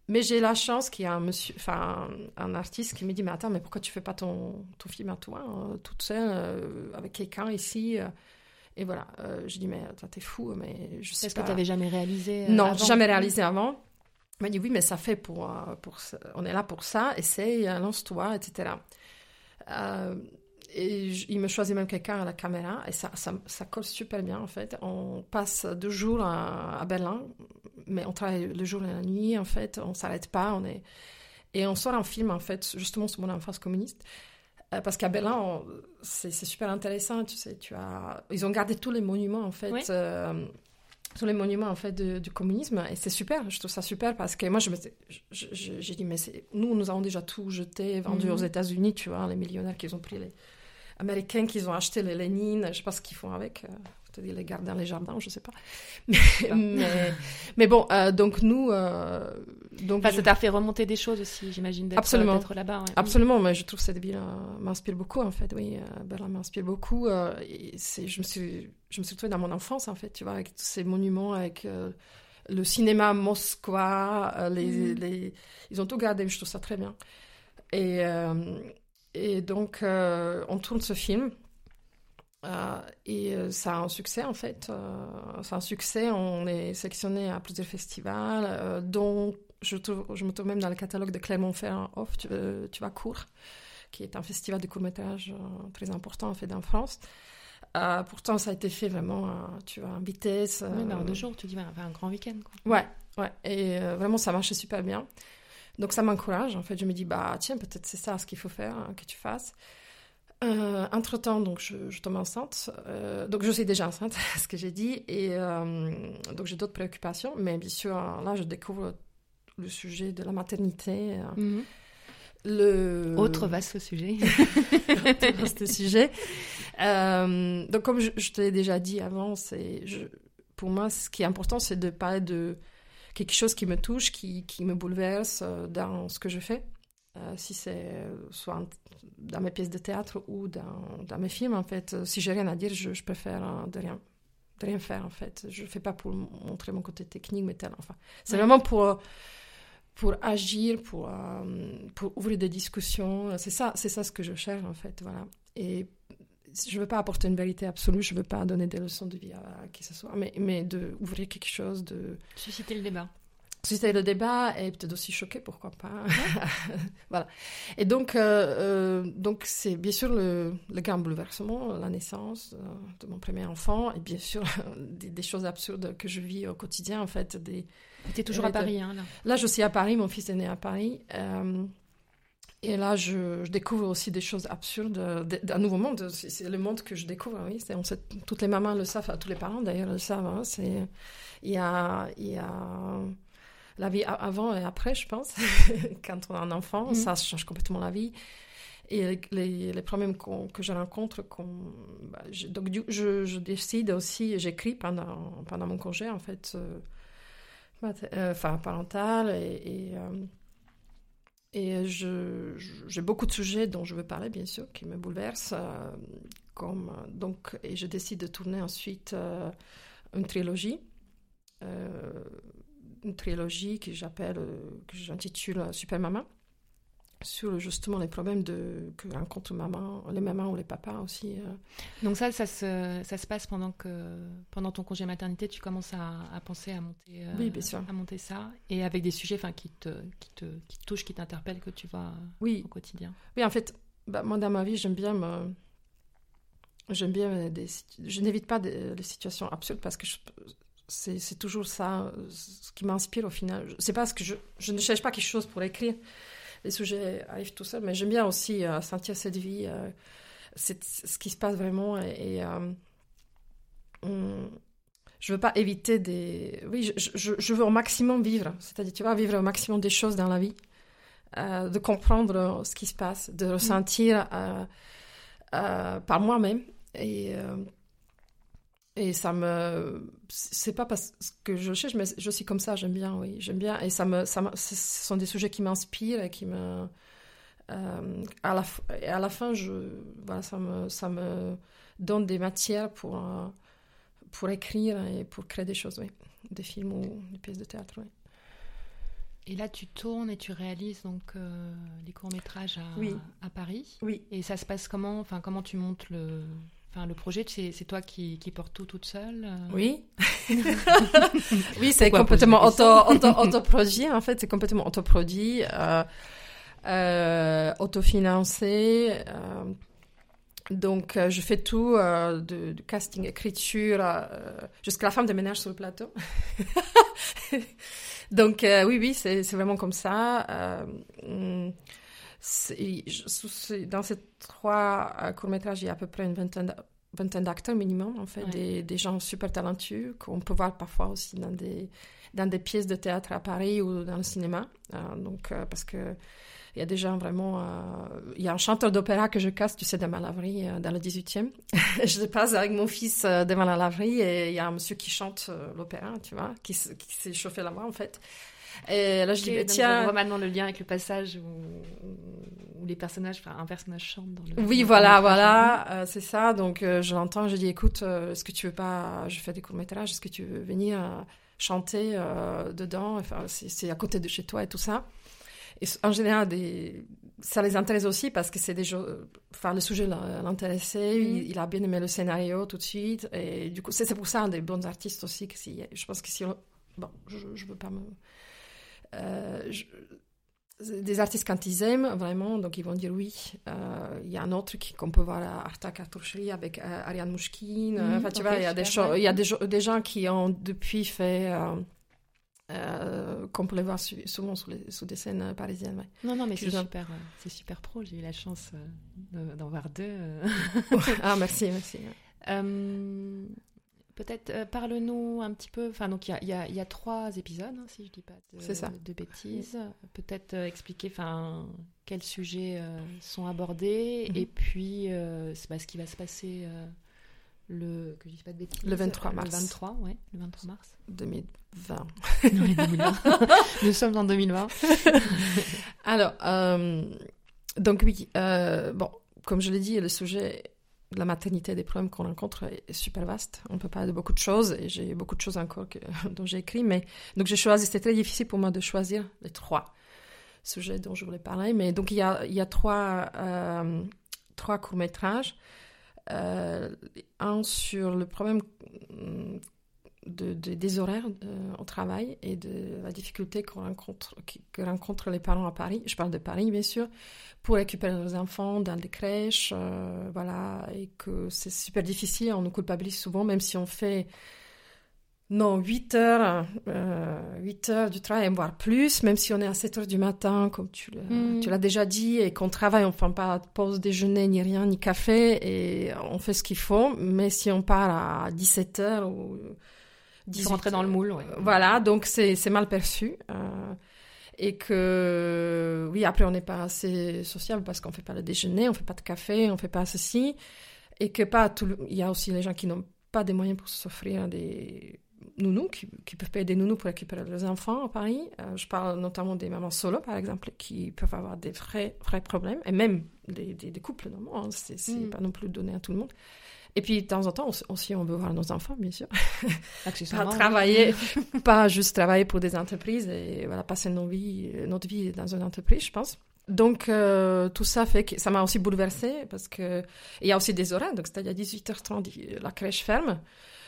Mais j'ai la chance qu'il y a un monsieur, enfin un artiste qui me dit mais attends mais pourquoi tu fais pas ton, ton film à toi hein, toute seule euh, avec quelqu'un ici euh. et voilà euh, je dis mais toi t'es fou mais je sais Est-ce que tu n'avais jamais réalisé Non jamais réalisé avant. Il m'a dit oui mais ça fait pour pour on est là pour ça essaye lance-toi etc. et il me choisit même quelqu'un à la caméra et ça, ça, ça, colle super bien en fait. On passe deux jours à, à Berlin mais on travaille le jour et la nuit, en fait, on s'arrête pas, on est... Et on sort un film, en fait, justement sur mon enfance communiste. Euh, parce qu'à Berlin, c'est super intéressant, tu sais, tu as... Ils ont gardé tous les monuments, en fait, euh, tous les monuments, en fait, du communisme, et c'est super, je trouve ça super, parce que moi, je me... j'ai dit, mais nous, nous avons déjà tout jeté, vendu aux mhm. États-Unis, tu vois, les millionnaires qui ont pris les Américains, qui ont acheté les Lénine, je sais pas ce qu'ils font avec... Euh, c'est-à-dire les garder dans les jardins, je sais pas. Mais, mais, bon, euh, donc nous. Euh, donc Ça t'a fait remonter des choses aussi, j'imagine, d'être Absolument. là-bas. Absolument, mais je trouve que cette ville euh, m'inspire beaucoup, en fait. Oui, Berlin m'inspire beaucoup. c'est, je, me suis, je me suis retrouvée dans mon enfance, en fait, tu vois, avec tous ces monuments, avec le cinéma les, mm. les, ils ont tout gardé, je trouve ça très bien. Et, et donc, on tourne ce film euh, et euh, ça a un succès en fait. Euh, c'est un succès. On est sélectionné à plusieurs festivals, dont je, je, me trouve même dans le catalogue de Clermont-Ferrand Off, tu, tu, vas court, qui est un festival de court-métrage très important en fait en France. pourtant, ça a été fait vraiment, tu vois, en vitesse. Oui, mais en deux jours, tu dis, un grand week-end. Ouais, ouais. Et vraiment, ça marchait super bien. Donc, ça m'encourage. En fait, je me dis, bah, tiens, peut-être c'est ça ce qu'il faut faire, hein, que tu fasses. Euh, entre-temps, donc, je, tombe enceinte. Euh, donc, je suis déjà enceinte, ce que j'ai dit. Et euh, donc, j'ai d'autres préoccupations. Mais bien sûr, là, je découvre le sujet de la maternité. Mhm. Le... Autre vaste sujet. Autre vaste sujet. donc, comme je, te l'ai déjà dit avant, c'est, pour moi, ce qui est important, c'est de parler de quelque chose qui me touche, qui, qui me bouleverse dans ce que je fais. Euh, si c'est euh, soit dans mes pièces de théâtre ou dans, dans mes films, en fait, euh, si j'ai rien à dire, je, je préfère de rien, de rien faire, en fait. Je ne fais pas pour montrer mon côté technique, mais tel, enfin. C'est vraiment pour, pour agir, pour, pour ouvrir des discussions. C'est ça, c'est ça ce que je cherche, en fait, voilà. Et je ne veux pas apporter une vérité absolue, je ne veux pas donner des leçons de vie à, qui que ce soit, mais, mais d'ouvrir quelque chose, de... Susciter le débat susciter le débat et peut-être aussi choquer, pourquoi pas. voilà. Et donc, euh, euh, donc c'est bien sûr le, le, grand bouleversement, la naissance euh, de mon premier enfant, et bien sûr des, choses absurdes que je vis au quotidien, en fait. Des, tu es toujours à Paris, hein, là Là, je suis à Paris, mon fils est né à Paris. Et là, je, découvre aussi des choses absurdes, d'un nouveau monde. C'est le monde que je découvre, oui. On sait, toutes les mamans le savent, tous les parents d'ailleurs le savent. Hein. il y a, il y a la vie avant et après, je pense. Quand on a un enfant, mhm. ça change complètement la vie. Et les, les, problèmes que je rencontre, bah, donc je, je, décide aussi, j'écris pendant, pendant mon congé, en fait, euh, euh, enfin, parental, et, et, euh, j'ai beaucoup de sujets dont je veux parler, bien sûr, qui me bouleversent. comme, donc, et je décide de tourner ensuite une trilogie une trilogie que j'appelle, euh, que j'intitule Super Maman. Sur justement les problèmes de, que rencontrent maman, les mamans ou les papas aussi. euh. Donc ça, ça se, ça se passe pendant que pendant ton congé maternité, tu commences à, à penser à monter, euh, Oui, bien sûr. à monter ça, et avec des sujets, enfin, qui te, qui te, qui te touchent, qui t'interpellent, que tu vois Oui, au quotidien. oui, en fait, bah, moi dans ma vie, j'aime bien me... J'aime bien des... Je n'évite pas des, les situations absurdes parce que je- c'est c'est toujours ça ce qui m'inspire au final. C'est pas ce que je... Je ne cherche pas quelque chose pour écrire. Les sujets arrivent tout seuls, mais j'aime bien aussi euh, sentir cette vie, euh, c'est ce qui se passe vraiment et... et, euh, je veux pas éviter des... Oui, je, veux au maximum vivre. C'est-à-dire, tu vois, vivre au maximum des choses dans la vie. De comprendre ce qui se passe, de ressentir par moi-même. Et, et ça me. C'est pas parce que je cherche, mais je suis comme ça, j'aime bien, oui, j'aime bien. Et ça me, ça me- ce sont des sujets qui m'inspirent et qui me. euh, à, la, f- et à la fin, je, voilà, ça, me, ça me donne des matières pour, euh, pour écrire et pour créer des choses, oui. Des films ou des pièces de théâtre, oui. Et là, tu tournes et tu réalises donc euh, les courts métrages à, Oui. à Paris. Oui. Et ça se passe comment? Enfin, comment tu montes le, enfin, le projet C'est toi qui, qui portes tout toute seule euh Oui. oui, c'est complètement auto, auto, autoproduit. En fait, c'est complètement autoproduit, euh, euh, autofinancé. euh, donc, je fais tout, de, de casting, écriture, jusqu'à la femme de ménage sur le plateau. donc, oui, oui, c'est c'est vraiment comme ça. Dans ces trois euh, courts-métrages, il y a à peu près une vingtaine d'a- vingtaine d'acteurs minimum, en fait, Ouais. des, des gens super talentueux qu'on peut voir parfois aussi dans des, dans des pièces de théâtre à Paris ou dans le cinéma. Euh, donc, euh, parce que il y a des gens vraiment... euh, Il y a un chanteur d'opéra que je casse, tu sais, laverie, euh, dans le 18e. je passe avec mon fils devant la laverie et il y a un monsieur qui chante l'opéra, tu vois, qui, qui s'est chauffé la voix, en fait. Et là, je dis, Ok, bah, donc tiens... On voit maintenant le lien avec le passage où, où les personnages, enfin, un personnage chante dans le. Oui, dans voilà, voilà, euh, c'est ça. Donc, euh, je l'entends, je dis, écoute, euh, est-ce que tu veux pas, je fais des courts-métrages, est-ce que tu veux venir euh, chanter euh, dedans? Enfin, c'est à côté de chez toi et tout ça. Et en général, des... ça les intéresse aussi parce que c'est des jeux... Enfin, le sujet l'intéressait, Mhm. il, il a bien aimé le scénario tout de suite. Et du coup, c'est pour ça, des bons artistes aussi, que si, je pense que si on... Bon, je, je veux pas me... Euh, je- des artistes quand ils aiment vraiment, donc ils vont dire oui. Euh, Il y a un autre qu'on peut voir à Arta Cartoucherie avec euh, Ariane Mouchkine. Mhm, enfin, tu vois, il y a des il y a des, gens qui ont depuis fait, euh, euh, qu'on peut les voir su- souvent sous, les- sous des scènes parisiennes. ouais. Non, non, mais c'est super, euh, c'est super pro. J'ai eu la chance euh, de- d'en voir deux. euh. ah merci, merci. Peut-être euh, parle-nous un petit peu. Enfin, donc il y a, y y trois épisodes, hein, si je dis pas de, ça. de bêtises. Peut-être euh, expliquer, enfin, quels sujets euh, sont abordés Mhm. et puis pas ce qui va se passer le que je dis pas de bêtises. Le 23 Le mars. 23, ouais, le 23 mars. 2020. Non, les 2020. Nous sommes en 2020. Alors, donc oui, bon, comme je l'ai dit, le sujet la maternité, des problèmes qu'on rencontre est super vaste. On peut parler de beaucoup de choses et j'ai beaucoup de choses encore dont j'ai écrit. Mais donc j'ai choisi, c'était très difficile pour moi de choisir les trois sujets dont je voulais parler. Mais donc il y a, il y a trois, euh, trois courts métrages. Euh, un sur le problème de, de- des horaires euh, au travail et de la difficulté qu'on rencontre, que rencontrent les parents à Paris. Je parle de Paris, bien sûr, pour récupérer leurs enfants dans des crèches, euh, voilà, et que c'est super difficile. On nous culpabilise souvent, même si on fait non 8 heures, euh, 8 heures du travail, voire plus, même si on est à 7 heures du matin, comme tu Mm. tu l'as déjà dit, et qu'on travaille, on ne fait pas de pause déjeuner, ni rien, ni café, et on fait ce qu'il faut. Mais si on part à 17 heures ou Il faut rentrer dans le moule, ouais. voilà, donc c'est c'est mal perçu. euh, et que, oui, après, on n'est pas assez sociable parce qu'on ne fait pas le déjeuner, on ne fait pas de café, on ne fait pas ceci. Et que pas tout le- Il y a aussi les gens qui n'ont pas des moyens pour s'offrir des nounous, qui, qui peuvent payer des nounous pour récupérer leurs enfants à Paris. Euh, je parle notamment des mamans solo, par exemple, qui peuvent avoir des vrais, vrais problèmes, et même des, des, des couples normaux, hein, c'est c'est Mm. pas non plus donné à tout le monde. Et puis, de temps en temps, on- aussi, on veut voir nos enfants, bien sûr pas travailler, pas juste travailler pour des entreprises et voilà, passer nos vies, notre vie dans une entreprise, je pense. Donc, euh, tout ça fait que ça m'a aussi bouleversée parce que il y a aussi des horaires. Donc, c'est-à-dire à 18h30, la crèche ferme.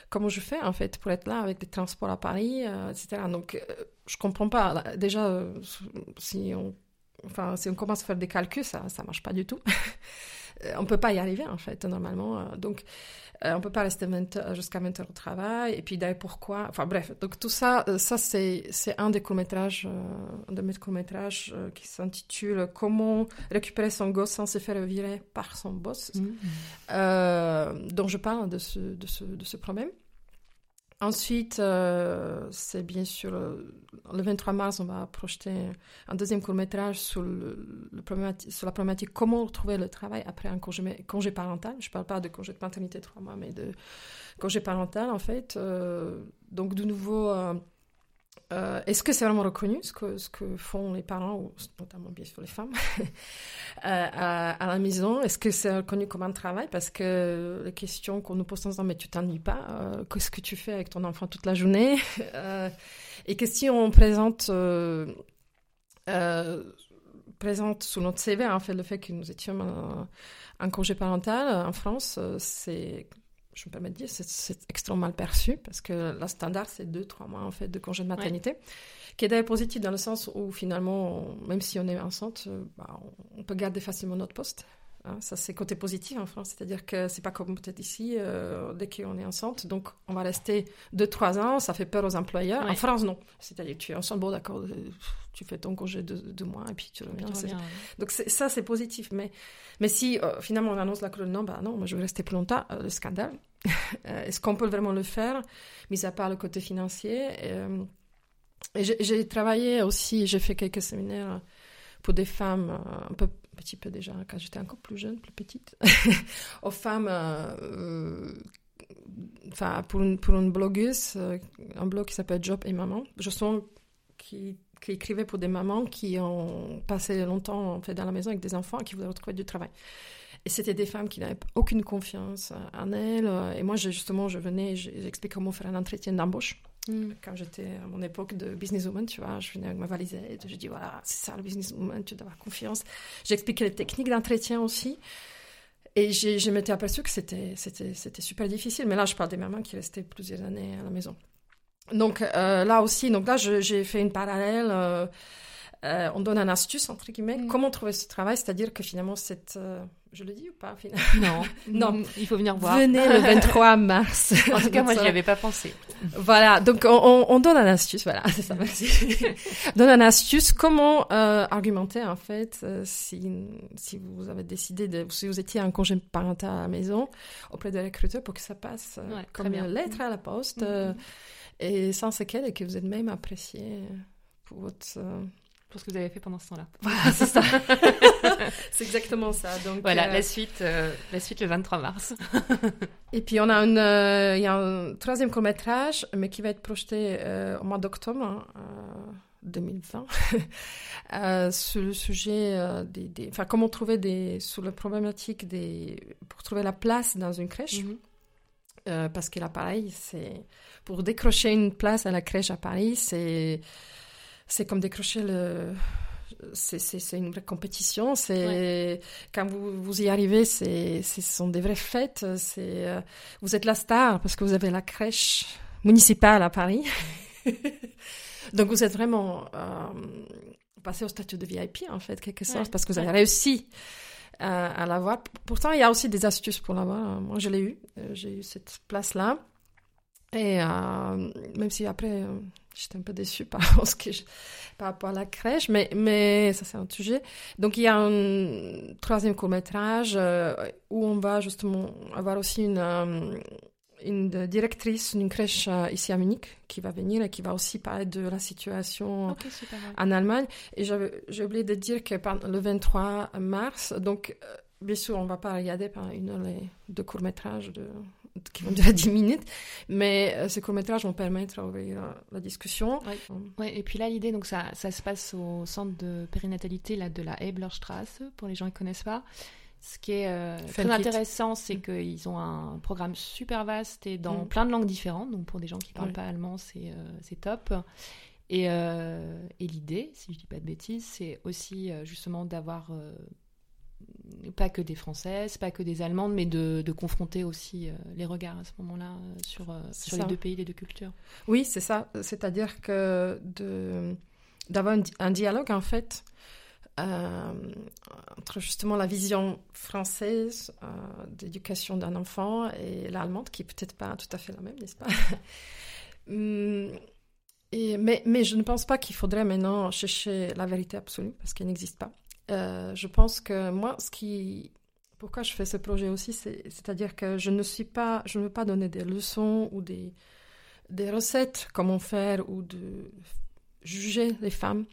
Comment je fais, en fait, pour être là avec des transports à Paris, euh, etc. Donc, euh, je comprends pas. Déjà, si on, enfin, si on commence à faire des calculs, ça, ça marche pas du tout. on peut pas y arriver, en fait, normalement. Donc, euh, on peut pas rester jusqu'à 20 heures au travail. Et puis d'ailleurs pourquoi? Enfin bref, donc tout ça, euh, ça c'est, c'est un des courts-métrages, euh, un de mes courts-métrages euh, qui s'intitule Comment récupérer son gosse sans se faire virer par son boss, mmh. euh, dont je parle de ce, de ce, de ce problème. Ensuite, euh, c'est bien sûr euh, le 23 mars, on va projeter un deuxième court métrage sur, le, sur la problématique comment retrouver le travail après un congé, congé parental. Je ne parle pas de congé de paternité trois mois, mais de congé parental en fait. Euh, donc de nouveau, euh, est-ce que c'est vraiment reconnu ce que, ce que font les parents, notamment bien sûr les femmes, euh, à, la maison? Est-ce que c'est reconnu comme un travail? Parce que les questions qu'on nous pose en disant mais tu t'ennuies pas, euh, qu'est-ce que tu fais avec ton enfant toute la journée? Et que si on présente, sous notre CV en fait le fait que nous étions un congé parental en France, c'est je me permets de dire, c'est extrêmement mal perçu parce que la standard, c'est deux, trois mois en fait de congé de maternité, qui est d'ailleurs positif dans le sens où finalement, même si on est enceinte, euh, bah, on peut garder facilement notre poste. Hein. ça, c'est côté positif en France, c'est-à-dire que c'est pas comme peut-être ici, euh, dès qu'on est enceinte, donc on va rester deux, trois ans, ça fait peur aux employeurs. En France, non. C'est-à-dire tu es enceinte, bon, d'accord, euh, tu fais ton congé de deux mois et puis tu reviens. Donc ça, c'est positif. Mais, mais si finalement on annonce la colonne, non, bah non, moi je vais rester plus longtemps, le scandale, Euh, est-ce qu'on peut vraiment le faire, mis à part le côté financier? Euh, J'ai travaillé aussi, j'ai fait quelques séminaires pour des femmes, euh, un peu petit peu déjà, quand j'étais encore plus jeune, plus petite, aux femmes, enfin, pour une, pour une blogueuse, un blog qui s'appelle Job et Maman. Je sens qui, qui écrivait pour des mamans qui ont passé longtemps dans la maison avec des enfants et qui voulaient retrouver du travail. Et c'était des femmes qui n'avaient aucune confiance en elles. Et moi, justement, je venais, j'expliquais comment faire un entretien d'embauche. Mm. Quand j'étais à mon époque de businesswoman, tu vois, je venais avec ma valisette, je dis voilà, c'est ça le businesswoman, tu dois avoir confiance. J'expliquais les techniques d'entretien aussi. Et je m'étais aperçue que c'était, c'était, c'était super difficile. Mais là, je parle des mamans qui restaient plusieurs années à la maison. Donc euh, là aussi, donc là, j'ai fait une parallèle. Euh, euh, on donne un astuce, entre guillemets, mm. comment trouver ce travail, c'est-à-dire que finalement, cette, je le dis ou pas Non, non, il faut venir voir. Venez le 23 mars. En tout cas, moi, je n'y avais pas pensé. Voilà, donc on, donne un astuce, voilà, c'est ça, merci. donne un astuce, comment euh, argumenter en fait euh, si, si vous avez décidé de, si vous étiez un congé parental à la maison auprès des recruteurs pour que ça passe euh, comme une lettre à la poste mm-hmm. et sans séquelles et que vous êtes même apprécié pour votre pour ce que vous avez fait pendant ce temps-là. Voilà, c'est ça. c'est exactement ça. Donc, voilà, euh, la, suite, euh, la suite le 23 mars. et puis, on a, une, euh, il y a un troisième court-métrage, mais qui va être projeté au mois d'octobre. 2020 hein, sur le sujet des, des, enfin comment trouver des sur la problématique des pour trouver la place dans une crèche mhm. parce que là pareil c'est pour décrocher une place à la crèche à Paris c'est c'est comme décrocher le c'est une vraie compétition. C'est quand vous, vous y arrivez, c'est ce sont des vraies fêtes. C'est euh, vous êtes la star parce que vous avez la crèche municipale à Paris. Donc vous êtes vraiment euh, passé au statut de VIP en fait quelque sorte parce que vous avez réussi à, à l'avoir. Pourtant il y a aussi des astuces pour l'avoir. Moi je l'ai eu, euh, j'ai eu cette place là. Et euh, même si après, euh, j'étais un peu déçue par, que par rapport à la crèche, mais, mais ça c'est un sujet. Donc il y a un troisième court métrage euh, où on va justement avoir aussi une, une directrice d'une crèche ici à Munich qui va venir et qui va aussi parler de la situation en Allemagne. Et j'ai oublié de dire que le 23 mars, donc bien sûr on va pas regarder pendant une heure les deux courts métrages de qui vont durer 10 minutes, mais euh, ces courts-métrages vont permettre d'ouvrir la, la, discussion. Ouais. et puis là, l'idée, donc ça, ça se passe au centre de périnatalité là, de la Eblerstrasse, pour les gens qui ne connaissent pas. Ce qui est euh, très intéressant, c'est mm. qu'ils ont un programme super vaste et dans mm. plein de langues différentes. Donc pour des gens qui ne parlent pas allemand, c'est euh, top. Et, et l'idée, si je dis pas de bêtises, c'est aussi justement d'avoir pas que des Françaises, pas que des Allemandes, mais de, confronter aussi les regards à ce moment-là sur, sur les deux pays, les deux cultures. Oui, c'est ça. C'est-à-dire que d'avoir un, dialogue en fait euh, entre justement la vision française euh, d'éducation d'un enfant et l'allemande, qui est peut-être pas tout à fait la même, n'est-ce pas? Hum, et, mais, mais, je ne pense pas qu'il faudrait maintenant chercher la vérité absolue, parce qu'elle n'existe pas. Euh, je pense que moi, ce qui... Pourquoi je fais ce projet aussi, c'est-à-dire que je ne suis pas... Je ne veux pas donner des leçons ou des, des recettes, comment faire, ou de juger les femmes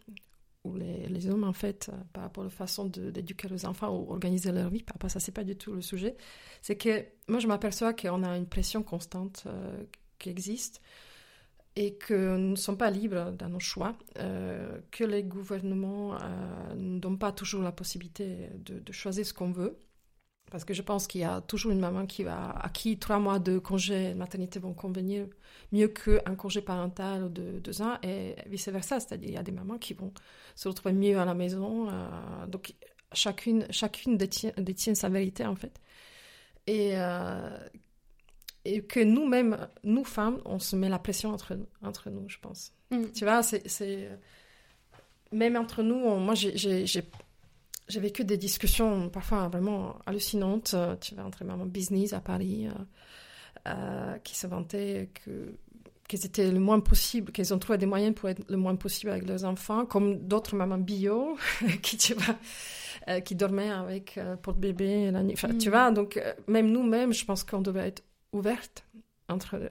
ou les, hommes, en fait, euh, par rapport à la façon d'éduquer les enfants ou organiser leur vie. Par rapport ça, c'est pas du tout le sujet. C'est que moi, je m'aperçois qu'on a une pression constante euh, qui existe et que nous ne sommes pas libres dans nos choix, euh, que les gouvernements ne donnent pas toujours la possibilité de choisir ce qu'on veut. Parce que je pense qu'il y a toujours une maman qui va, à qui trois mois de congé maternité vont convenir mieux qu'un congé parental de deux ans et vice-versa. C'est-à-dire il y a des mamans qui vont se retrouver mieux à la maison. Euh, donc chacune, chacune détient, détient, sa vérité en fait. Et, euh, et que nous-mêmes, nous femmes, on se met la pression entre, entre nous, je pense. Mm. Tu vois, c'est... Même entre nous, moi j'ai vécu des discussions parfois vraiment hallucinantes. Euh, tu vois, entre maman business à Paris, euh, euh, qui se vantaient que qu'ils étaient le moins possible, qu'ils ont trouvé des moyens pour être le moins possible avec leurs enfants, comme d'autres mamans bio qui, tu vois, qui dormaient avec porte-bébé la nuit. Enfin, tu mm. vois, donc même nous-mêmes, je pense qu'on devait être ouverte entre,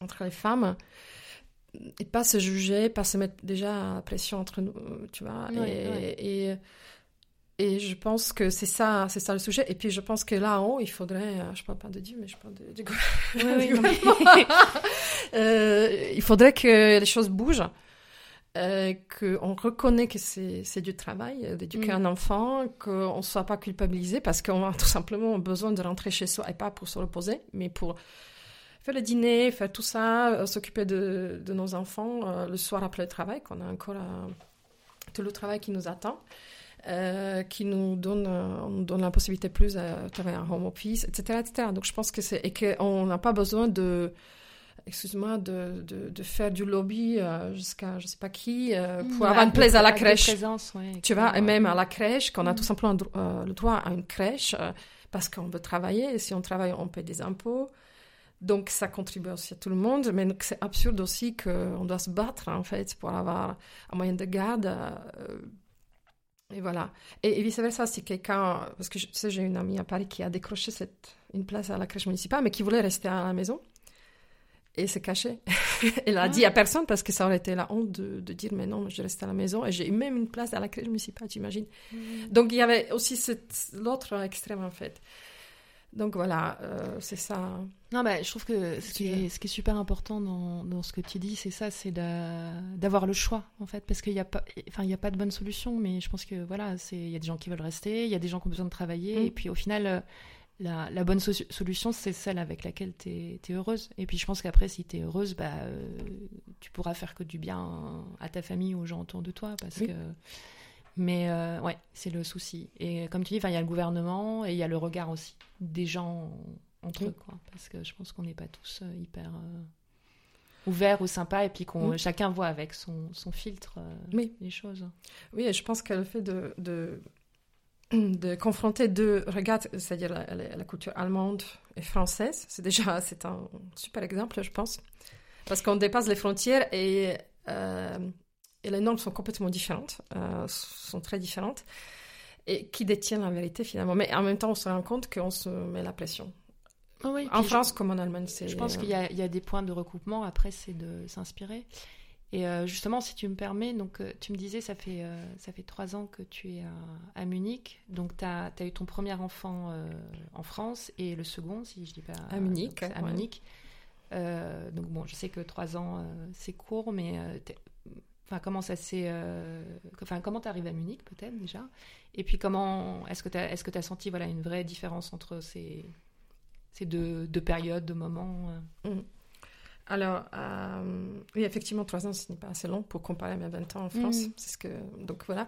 entre les femmes et pas se juger, pas se mettre déjà à pression entre nous, tu vois. et, et, et, je pense que c'est ça, c'est ça le sujet. Et puis je pense que là-haut, il faudrait, euh, je parle pas de Dieu, mais je parle de, du, euh, il faudrait que les choses bougent. Euh, qu'on reconnaît que c'est du travail d'éduquer mm. un enfant, qu'on ne soit pas culpabilisé parce qu'on a tout simplement besoin de rentrer chez soi et pas pour se reposer, mais pour faire le dîner, faire tout ça, euh, s'occuper de, de, nos enfants euh, le soir après le travail, qu'on a encore euh, tout le travail qui nous attend. qui nous donne, on donne la possibilité plus de travailler en home office, etc., etc. Donc je pense que c'est et qu'on n'a pas besoin de, excuse-moi, de, de, de, faire du lobby jusqu'à je sais pas qui pour avoir une place à la crèche. tu vois, et même à la crèche, qu'on a mm. tout simplement le droit à une crèche parce qu'on veut travailler. Et si on travaille, on paie des impôts. Donc ça contribue aussi à tout le monde, mais c'est absurde aussi qu'on doit se battre en fait pour avoir un moyen de garde. Euh, et voilà. Et, vice-versa, si quelqu'un, parce que je sais, j'ai une amie à Paris qui a décroché cette, une place à la crèche municipale, mais qui voulait rester à la maison et se cacher. Elle a dit à personne parce que ça aurait été la honte de, dire mais non, je reste à la maison et j'ai eu même une place à la crèche municipale, tu imagines. Mmh. Donc il y avait aussi l'autre extrême en fait. Donc voilà, euh, c'est ça. Non, bah, je trouve que ce qui, est, ce qui est super important dans, dans ce que tu dis, c'est ça, c'est d'avoir le choix, en fait, parce qu'il n'y a, pas, enfin, il y a pas de bonne solution, mais je pense que voilà, il y a des gens qui veulent rester, il y a des gens qui ont besoin de travailler, mm. et puis au final, euh, la, la bonne solution, c'est celle avec laquelle tu es, heureuse. Et puis je pense qu'après, si tu es heureuse, bah, euh, tu pourras faire que du bien à ta famille, aux gens autour de toi, parce que mais euh, ouais, c'est le souci. Et comme tu dis, il y a le gouvernement et il y a le regard aussi des gens entre eux, quoi. Parce que je pense qu'on n'est pas tous euh, hyper euh, ouverts ou sympas et puis qu'on chacun voit avec son, son filtre les choses. Oui, et je pense que le fait de, de, de confronter deux regards, c'est-à-dire la, la, culture allemande et française, c'est déjà c'est un super exemple, je pense. Parce qu'on dépasse les frontières et et les normes sont complètement différentes, euh, sont très différentes, et qui détiennent la vérité finalement. Mais en même temps, on se rend compte qu'on se met la pression. Ah en France comme en Allemagne, c'est. Je pense qu'il y, y, a des points de recoupement. Après, c'est de s'inspirer. Et euh, justement, si tu me permets, donc euh, tu me disais, ça fait ça fait trois ans que tu es à, Munich. Donc tu as, as, eu ton premier enfant en France et le second, si je dis pas. À Munich. à Munich. donc bon, je sais que trois ans c'est court, mais Enfin, comment ça s'est. Euh, enfin, comment t'arrives à Munich, peut-être déjà? Et puis, comment. Est-ce que tu as, est que as senti voilà, une vraie différence entre ces, ces deux, deux périodes, deux moments euh? Alors, oui, effectivement, trois ans, ce n'est pas assez long pour comparer à mes 20 ans en France. Mm. C'est ce que, donc voilà.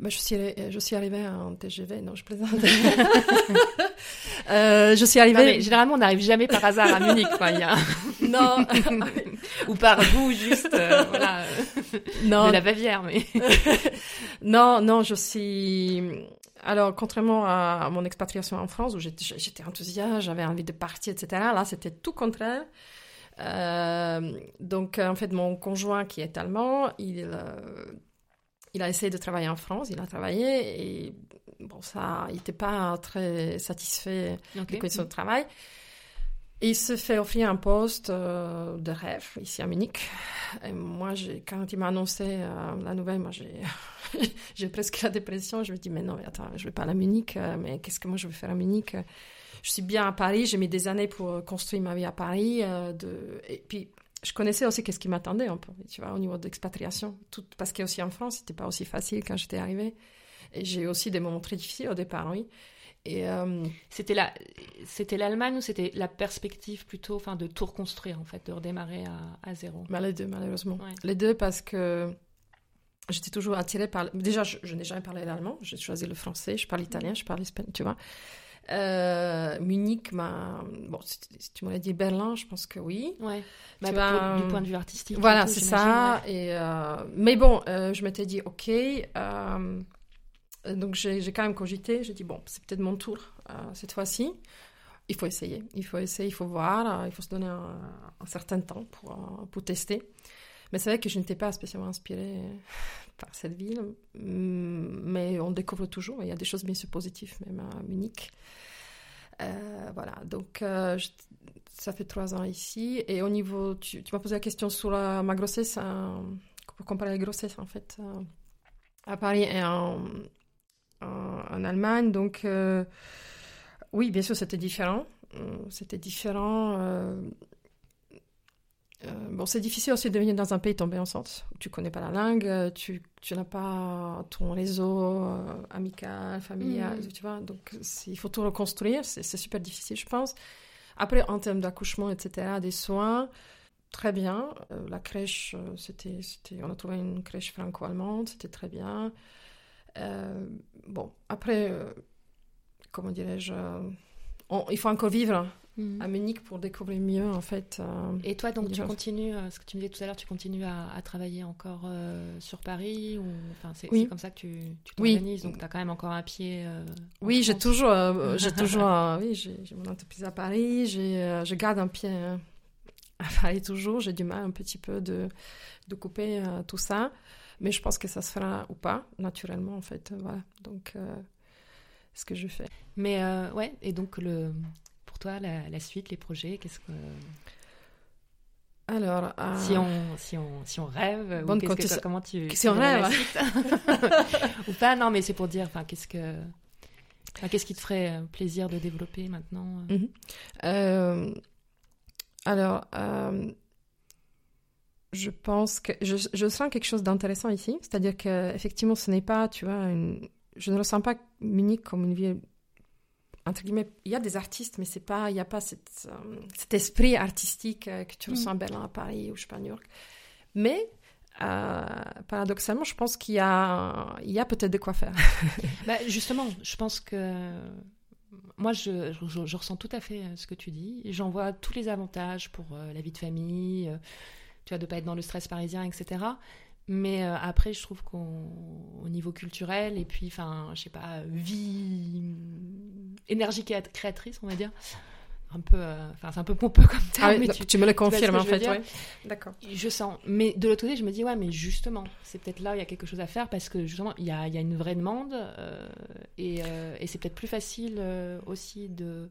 Bah, je, suis, je suis arrivée en TGV, non, je plaisante. euh, je suis arrivée. Non, mais généralement, on n'arrive jamais par hasard à Munich. Quoi. Y a... non. Ou par goût, juste. Euh, voilà. Non. De la Bavière, mais. non, non, je suis. Alors, contrairement à mon expatriation en France, où j'étais enthousiaste, j'avais envie de partir, etc., là, c'était tout contraire. Euh, donc, en fait, mon conjoint qui est allemand, il, euh, il a essayé de travailler en France, il a travaillé et bon, ça, il n'était pas très satisfait des conditions de travail. Et il se fait offrir un poste euh, de rêve ici à Munich. Et moi, quand il m'a annoncé la nouvelle, moi, j'ai, presque la dépression. Je me dis, mais non, mais attends, je vais pas à Munich, mais qu'est-ce que moi je vais faire à Munich? Je suis bien à Paris, j'ai mis des années pour construire ma vie à Paris. de... Et puis, je connaissais aussi qu'est-ce qui m'attendait un peu, tu vois, au niveau d'expatriation. Tout, parce qu'aussi en France, c'était pas aussi facile quand j'étais arrivée. Et j'ai aussi des moments très difficiles au départ, oui. Et euh, c'était la, c'était l'Allemagne ou c'était la perspective plutôt, enfin, de tout reconstruire en fait, de redémarrer à, à zéro? Bah, les deux, malheureusement. Les deux parce que j'étais toujours attirée par. Déjà, je, je n'ai jamais parlé l'allemand. J'ai choisi le français. Je parle italien, je parle espagnol, tu vois. Euh, Munich, bah, bon, si, tu m'aurais dit Berlin, je pense que oui. Ouais. Bah, du point de vue artistique. Voilà, c'est ça. Et euh, mais bon, euh, je m'étais dit, ok. donc j'ai quand même cogité. J'ai dit bon, c'est peut-être mon tour cette fois-ci. Il faut essayer. Il faut essayer. Il faut voir. il faut se donner un, un certain temps pour pour tester. Mais c'est vrai que je n'étais pas spécialement inspirée par cette ville. Mais on découvre toujours. Il y a des choses bien sûr positives, même à Munich. Euh, voilà, donc euh, ça fait trois ans ici. Et au niveau, tu, m'as posé la question sur ma grossesse, pour comparer la grossesse en fait, euh, à Paris et en, en Allemagne. Donc, oui, bien sûr, c'était différent. C'était différent euh, bon, c'est difficile aussi de venir dans un pays tombé enceinte, tu connais pas la langue, euh, tu, tu n'as pas ton réseau euh, amical, familial, mm. tu vois. Donc, il faut tout reconstruire, c'est super difficile, je pense. Après, en termes d'accouchement, etc., des soins, très bien. la crèche, c'était, on a trouvé une crèche franco-allemande, c'était très bien. bon, après, comment dirais-je, il faut encore vivre Mhm. à Munich pour découvrir mieux en fait. Euh, et toi donc tu continues, euh, ce que tu me disais tout à l'heure, tu continues à, travailler encore euh, sur Paris ou enfin c'est comme ça que tu t'organises donc tu as quand même encore un pied. oui j'ai toujours j'ai toujours oui j'ai mon entreprise à Paris j'ai je garde un pied à Paris toujours j'ai du mal un petit peu de de couper tout ça mais je pense que ça se fera ou pas naturellement en fait voilà donc ce que je fais. Mais ouais, et donc le, toi, la, suite, les projets Qu'est-ce que. Alors, euh, si, on, si, on, si on rêve, ou que, comment tu. Si on rêve Ou pas, non, mais c'est pour dire, enfin, qu'est-ce que. qu'est-ce qui te ferait euh, plaisir de développer maintenant euh? Mhm. Alors, je pense que je, je sens quelque chose d'intéressant ici, c'est-à-dire que effectivement, ce n'est pas, tu vois, une... je ne ressens pas Munich comme une ville entre guillemets, il y a des artistes, mais c'est pas, il n'y a pas cette, euh, cet esprit artistique euh, que tu ressens à mm. Berlin, à Paris ou je sais pas, à New York. Mais euh, paradoxalement, je pense qu'il y a, il y a peut-être de quoi faire. bah, justement, je pense que moi, je, je, ressens tout à fait ce que tu dis. J'en vois tous les avantages pour la vie de famille, tu vois, de pas être dans le stress parisien, etc. Mais euh, après, je trouve qu'au niveau culturel, et puis, enfin, je sais pas, vie énergique et créatrice, on va dire, un peu, euh, enfin, c'est un peu pompeux comme terme. Ah mais tu, me le confirmes en fait. D'accord. Je sens, mais de l'autre côté, je me dis ouais, mais justement, c'est peut-être là où il y a quelque chose à faire parce que justement, il y a, y a une vraie demande euh, et, euh, et c'est peut-être plus facile aussi de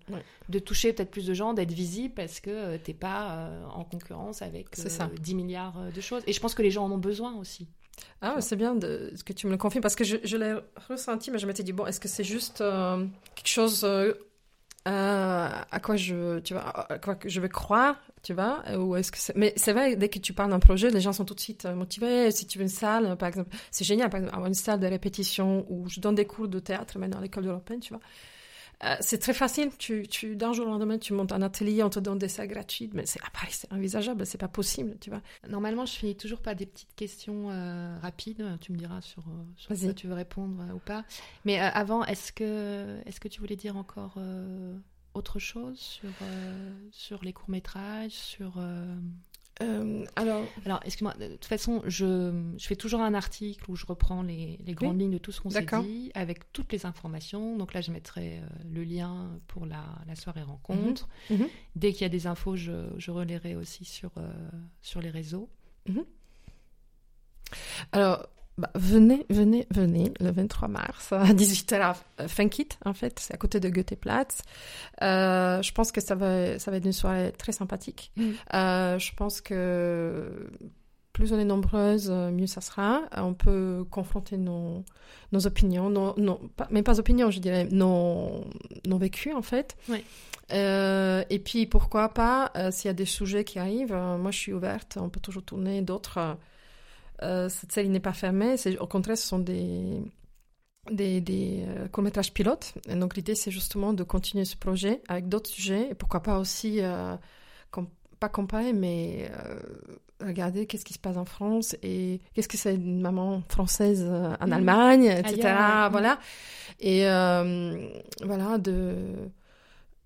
de toucher peut-être plus de gens, d'être visible parce que t'es pas en concurrence avec 10 milliards de choses. Et je pense que les gens en ont besoin aussi. Ah, c'est bien de, que tu me le confirmes parce que je, je l'ai ressenti, mais je m'étais dit, bon, est-ce que c'est juste quelque chose euh, à quoi je, tu vois, à quoi je croire, tu vois, ou est-ce que mais c'est vrai, dès que tu parles d'un projet, les gens sont tout de suite euh, motivés. Si tu veux une salle, par exemple, c'est génial, par exemple, avoir une salle de répétition où je donne des cours de théâtre maintenant à l'école européenne, tu vois. Euh, c'est très facile. Tu, tu, d'un jour au lendemain, tu montes un atelier, on te donne des sacs gratuits. Mais c'est à Paris, c'est envisageable, c'est pas possible, tu vois. Normalement, je finis toujours par des petites questions euh, rapides. Tu me diras sur, euh, sur quoi tu veux répondre ou pas. Mais avant, est-ce que, est-ce que tu voulais dire encore autre chose sur, sur les courts-métrages, sur euh, alors, alors excuse-moi, de toute façon, je, je, fais toujours un article où je reprends les, les grandes lignes de tout ce qu'on s'est dit, avec toutes les informations. Donc là, je mettrai euh, le lien pour la, la soirée rencontre. Mhm. Mhm. Dès qu'il y a des infos, je, je relayerai aussi sur, euh, sur les réseaux. Mhm. Alors, bah, venez, venez, venez le 23 mars à 18h à Funkit, en fait, c'est à côté de Goetheplatz. Euh, je pense que ça va, ça va être une soirée très sympathique. Mm. Euh, je pense que plus on est nombreuses, mieux ça sera. On peut confronter nos, nos opinions, non, non, pas, même pas opinions, je dirais, nos, nos vécus, en fait. Oui. Euh, et puis, pourquoi pas, euh, s'il y a des sujets qui arrivent, euh, moi je suis ouverte, on peut toujours tourner d'autres euh, cette série n'est pas fermée. Au contraire, ce sont des, des, des euh, courts-métrages pilotes. Et donc l'idée, c'est justement de continuer ce projet avec d'autres sujets. Et pourquoi pas aussi, euh, pas comparer, mais regarder qu'est-ce qui se passe en France et qu'est-ce que c'est une maman française en mmh. Allemagne, etc. Voilà. Et voilà, de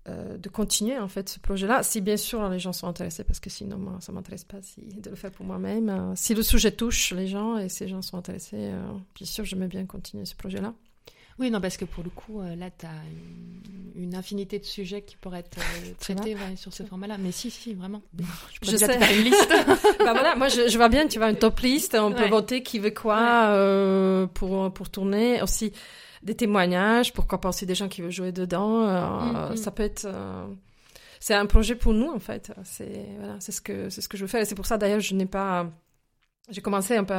euh, de continuer en fait ce projet-là, si bien sûr les gens sont intéressés, parce que sinon moi, ça m'intéresse pas si, de le faire pour moi-même. Euh, si le sujet touche les gens et ces gens sont intéressés, euh, bien sûr j'aimais bien continuer ce projet-là. Oui, non, parce que pour le coup, là, tu as une, infinité de sujets qui pourraient être traités sur ce format-là. Mais si, si, vraiment. Je, je sais. faire une liste. bah voilà, moi, je, je, vois bien, tu vois, une top liste. On peut voter qui veut quoi pour, pour tourner. Aussi, des témoignages, pourquoi pas aussi des gens qui veulent jouer dedans. Euh, mm, mm. Ça peut être. Euh, c'est un projet pour nous en fait. C'est voilà, c'est ce que c'est ce que je veux faire. Et c'est pour ça d'ailleurs je n'ai pas. J'ai commencé un peu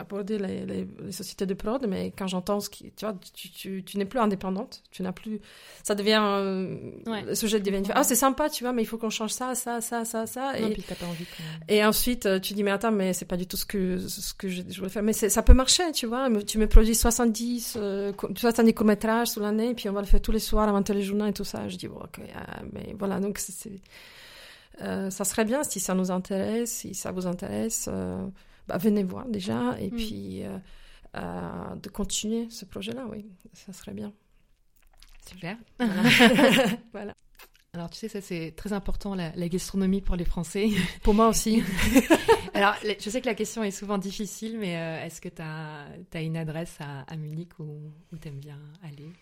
aborder les, les, sociétés de prod, mais quand j'entends ce qui, tu vois, tu, tu, tu n'es plus indépendante, tu n'as plus, ça devient, euh, le sujet devient, ah c'est sympa, tu vois, mais il faut qu'on change ça, ça, ça, ça, ça. et, puis pas envie. Et ensuite euh, tu dis mais attends, mais c'est pas du tout ce que ce que je, voulais faire, mais ça peut marcher, tu vois. Tu me produis 70, euh, 70 courts métrages sous l'année, et puis on va le faire tous les soirs avant les journaux et tout ça. Je dis bon ok, ah, mais voilà donc c'est, euh, ça serait bien si ça nous intéresse, si ça vous intéresse. Euh, bah, venez voir déjà et mm. puis euh, euh, de continuer ce projet-là, oui, ça serait bien. Super. Voilà. Alors, tu sais, ça c'est très important, la, gastronomie pour les Français. Pour moi aussi. Alors, je sais que la question est souvent difficile, mais euh, est-ce que tu as, as, une adresse à, à Munich où, où tu aimes bien aller?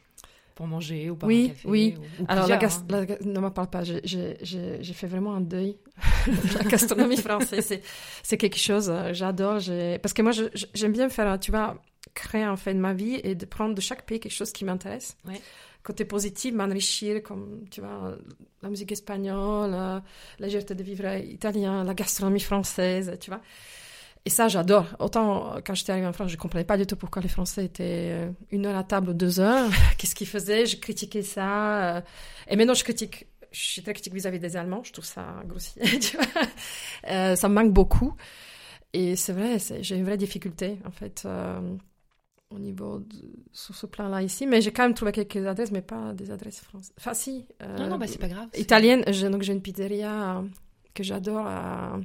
Pour manger ou pour oui, un café Oui, ou, Alors, la, hein. ne m'en parle pas. J'ai fait vraiment un deuil la gastronomie française. C'est quelque chose, euh, j'adore. Parce que moi, j'aime bien faire, tu vois, créer en fait de ma vie et de prendre de chaque pays quelque chose qui m'intéresse. Ouais. Côté positif, m'enrichir, comme, tu vois, la musique espagnole, la légèreté de vivre italien, la gastronomie française, tu vois. Et ça, j'adore. Autant quand j'étais arrivée en France, je comprenais pas du tout pourquoi les Français étaient euh, une heure à table, deux heures. Qu'est-ce qu'ils faisaient? Je critiquais ça. Euh. Et maintenant, je critique. Je suis très critique vis-à-vis des Allemands. Je trouve ça grossier. tu vois euh, ça me manque beaucoup. Et c'est vrai, j'ai une vraie difficulté en fait au niveau de, sur ce plan-là ici. Mais j'ai quand même trouvé quelques adresses, mais pas des adresses françaises. Enfin, si. non, non, bah, c'est pas grave. Italienne. Donc j'ai une pizzeria que j'adore à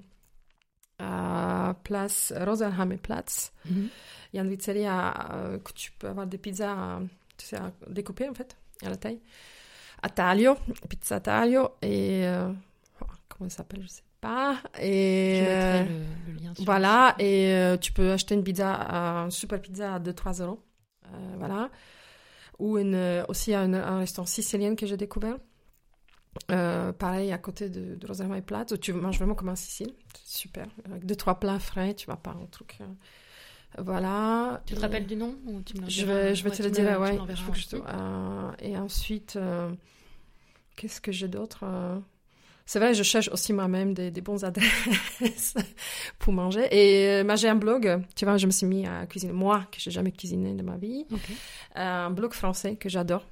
à place Rosenheimerplatz. Mm Il y a une pizzeria euh, que tu peux avoir des pizzas tu sais, découpées en fait, à la taille. À Taglio, pizza Taglio. Et euh, oh, comment ça s'appelle, je sais pas. Et je mettrai le, lien sur Voilà, et euh, tu peux acheter une pizza, une super pizza à 2-3 euros. voilà. Ou une, aussi un, un restaurant sicilien que j'ai découvert. Euh, pareil, à côté de, de et Plate, où tu manges vraiment comme un Sicile. Super. Avec deux, trois plats frais, tu vas pas un truc. Euh, voilà. Tu te rappelles du nom Je vais, je vais te le dire, ouais. Euh, et ensuite, qu'est-ce que j'ai d'autre C'est vrai, je cherche aussi moi-même des, des bons adresses pour manger. Et j'ai un blog, tu vois, je me suis mis à cuisiner, moi, que j'ai jamais cuisiné de ma vie. Un blog français que j'adore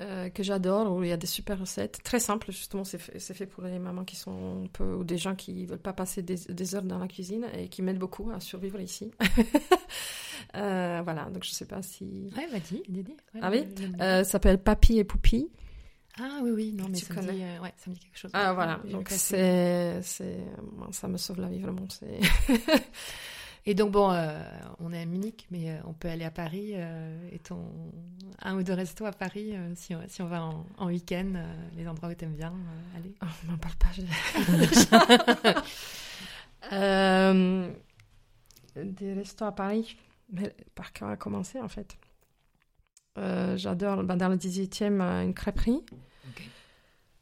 euh, que j'adore, où il y a des super recettes, très simples justement, c'est fait, fait, pour les mamans qui sont un peu, ou des gens qui veulent pas passer des, des heures dans la cuisine et qui m'aident beaucoup à survivre ici. euh, voilà, donc je sais pas si... Ouais, vas-y, Dédé. Ouais, ah oui? euh, Ça s'appelle Papy et Poupie. Ah oui, oui, non, mais ça me, dit, euh, ouais, ça me dit quelque chose. Ah voilà, donc c'est, c'est, ça me sauve la vie vraiment. C'est Et donc, bon, euh, on est à Munich, mais euh, on peut aller à Paris. Euh, et ton... un ou deux restos à Paris, si, on, si on va en, en week-end, les endroits où tu aimes bien aller oh, On m'en parle pas. Je... des restos à Paris. Mais par quoi a commencé, en fait J'adore, ben, dans le 18e, une crêperie.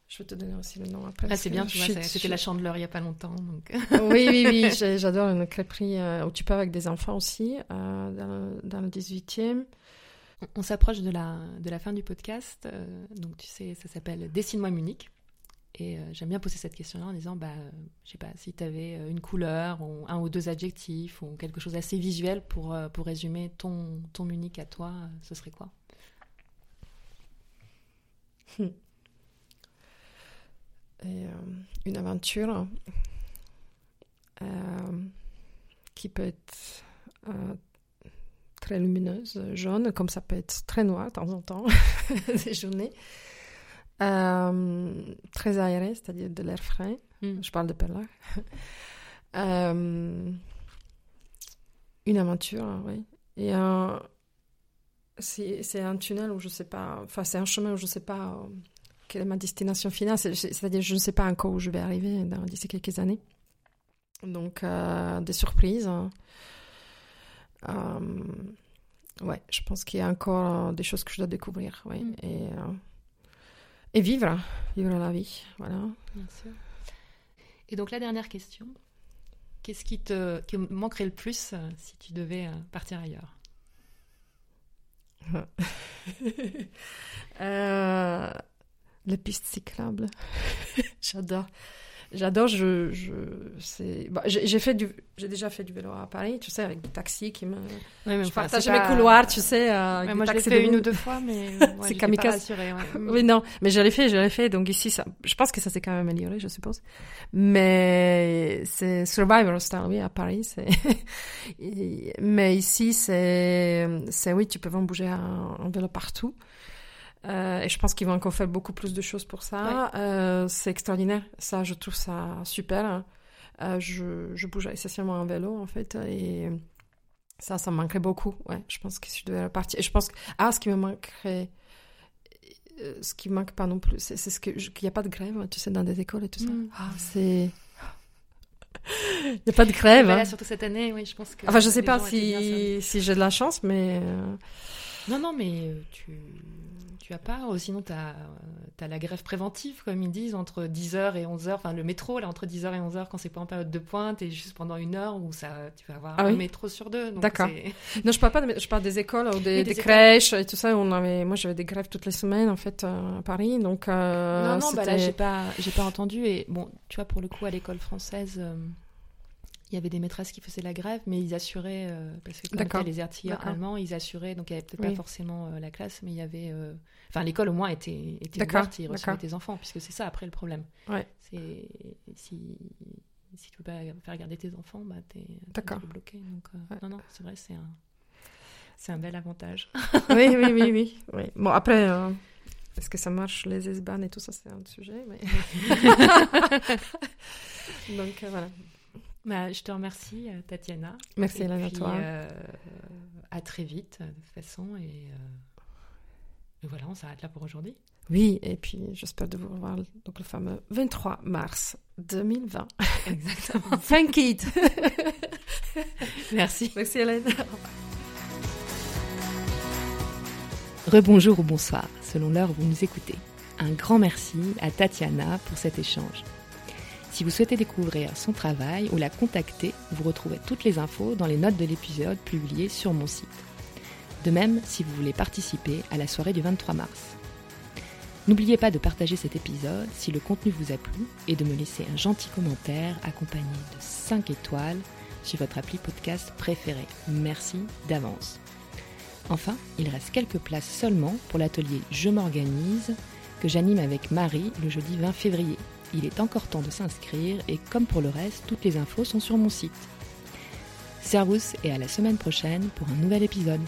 Je vais te donner aussi le nom après. Ah, c'est bien, tu vois, c'était la chandeleur il n'y a pas longtemps. Donc... oui, oui, oui, j'adore une crêperie euh, où tu peux avec des enfants aussi, euh, dans, le 18e. On, s'approche de la, de la fin du podcast. Euh, donc, tu sais, ça s'appelle Dessine-moi Munich. Et j'aime bien poser cette question-là en disant, bah, je sais pas, si tu avais une couleur, ou un ou deux adjectifs, ou quelque chose assez visuel pour, pour résumer ton, ton Munich à toi, ce serait quoi? et, euh, une aventure euh, qui peut être euh, très lumineuse, jaune, comme ça peut être très noir de temps en temps, des journées. très aéré, c'est-à-dire de l'air frais. Hmm. Je parle de Perla. une aventure, oui. Et c'est un tunnel où je sais pas, enfin c'est un chemin où je sais pas quelle est ma destination finale. C'est-à-dire, je ne sais pas encore où je vais arriver d'ici quelques années. Donc, euh, des surprises. Euh, ouais, je pense qu'il y a encore des choses que je dois découvrir. Ouais. Mm. Et, euh, et vivre, vivre la vie. Voilà. Bien sûr. Et donc, la dernière question. Qu'est-ce qui te qui manquerait le plus si tu devais partir ailleurs? Euh, les pistes cyclables. J'adore. J'adore, je, je c'est, bah, j'ai fait du, j'ai déjà fait du vélo à Paris, tu sais, avec des taxis qui me, ouais, je partage mes couloirs, tu sais. Euh, moi, je l'ai fait une ou deux fois, mais c'est kamikaze. Ouais. oui, non, mais je l'ai fait, je l'ai fait, donc ici, ça, je pense que ça s'est quand même amélioré, je suppose. Mais c'est survival style, oui, à Paris, c'est. mais ici, c'est, c'est oui, tu peux vraiment bouger en vélo partout. Euh, et je pense qu'ils vont encore faire beaucoup plus de choses pour ça. Euh, c'est extraordinaire. Ça, je trouve ça super. Euh, je, je, bouge essentiellement en vélo, en fait. Et ça, ça me manquerait beaucoup. Ouais, je pense que si je devais repartir. Et je pense que, ah, ce qui me manquerait, ce qui me manque pas non plus, c'est ce que, qu'il n'y a pas de grève, tu sais, dans des écoles et tout ça. Mm. Ah, c'est. Il n'y a pas de grève. Hein. surtout cette année, oui, je pense que. Enfin, je sais pas si, si j'ai de la chance, mais. Non, non, mais tu tu as pas, ou sinon tu as, as, la grève préventive, comme ils disent, entre 10h et 11h, enfin le métro, là, entre 10h et 11h, quand c'est pas en période de pointe, et juste pendant une heure où ça, tu vas avoir ah un métro sur deux. D'accord. Non, je parle pas de, je parle des écoles ou des, des, crèches et tout ça. On avait, moi, j'avais des grèves toutes les semaines, en fait, euh, à Paris, donc. Euh, non, non, bah là, j'ai pas, j'ai pas entendu, et bon, tu vois, pour le coup, à l'école française. Euh, il y avait des maîtresses qui faisaient la grève, mais ils assuraient, euh, parce que quand les artilleurs allemands, ils assuraient, donc il n'y avait peut-être pas forcément euh, la classe, mais il y avait. Euh, enfin, l'école au moins était, était ouverte, ils recevaient tes enfants, puisque c'est ça après le problème. Ouais. C'est. Si, si tu peux pas faire garder tes enfants, bah, t'es bloqué. Donc, non, non, c'est vrai, c'est un. C'est un bel avantage. oui, oui, oui, oui, oui. Bon, après, est-ce que ça marche, les S-BAN et tout ça, c'est un sujet. Mais... Donc, voilà. Bah, je te remercie, euh, Tatiana. Merci, Hélène, à toi. Euh, à très vite, de toute façon. Et, euh, et voilà, on s'arrête là pour aujourd'hui. Oui, et puis j'espère de vous revoir donc, le fameux 23 mars 2020. Exactement. Thank it. Merci. Merci, Hélène. Rebonjour ou bonsoir, selon l'heure où vous nous écoutez. Un grand merci à Tatiana pour cet échange. Si vous souhaitez découvrir son travail ou la contacter, vous retrouvez toutes les infos dans les notes de l'épisode publiées sur mon site. De même, si vous voulez participer à la soirée du 23 mars. N'oubliez pas de partager cet épisode si le contenu vous a plu et de me laisser un gentil commentaire accompagné de 5 étoiles sur votre appli podcast préféré. Merci d'avance. Enfin, il reste quelques places seulement pour l'atelier Je m'organise que j'anime avec Marie le jeudi 20 février. Il est encore temps de s'inscrire et comme pour le reste, toutes les infos sont sur mon site. Servus et à la semaine prochaine pour un nouvel épisode.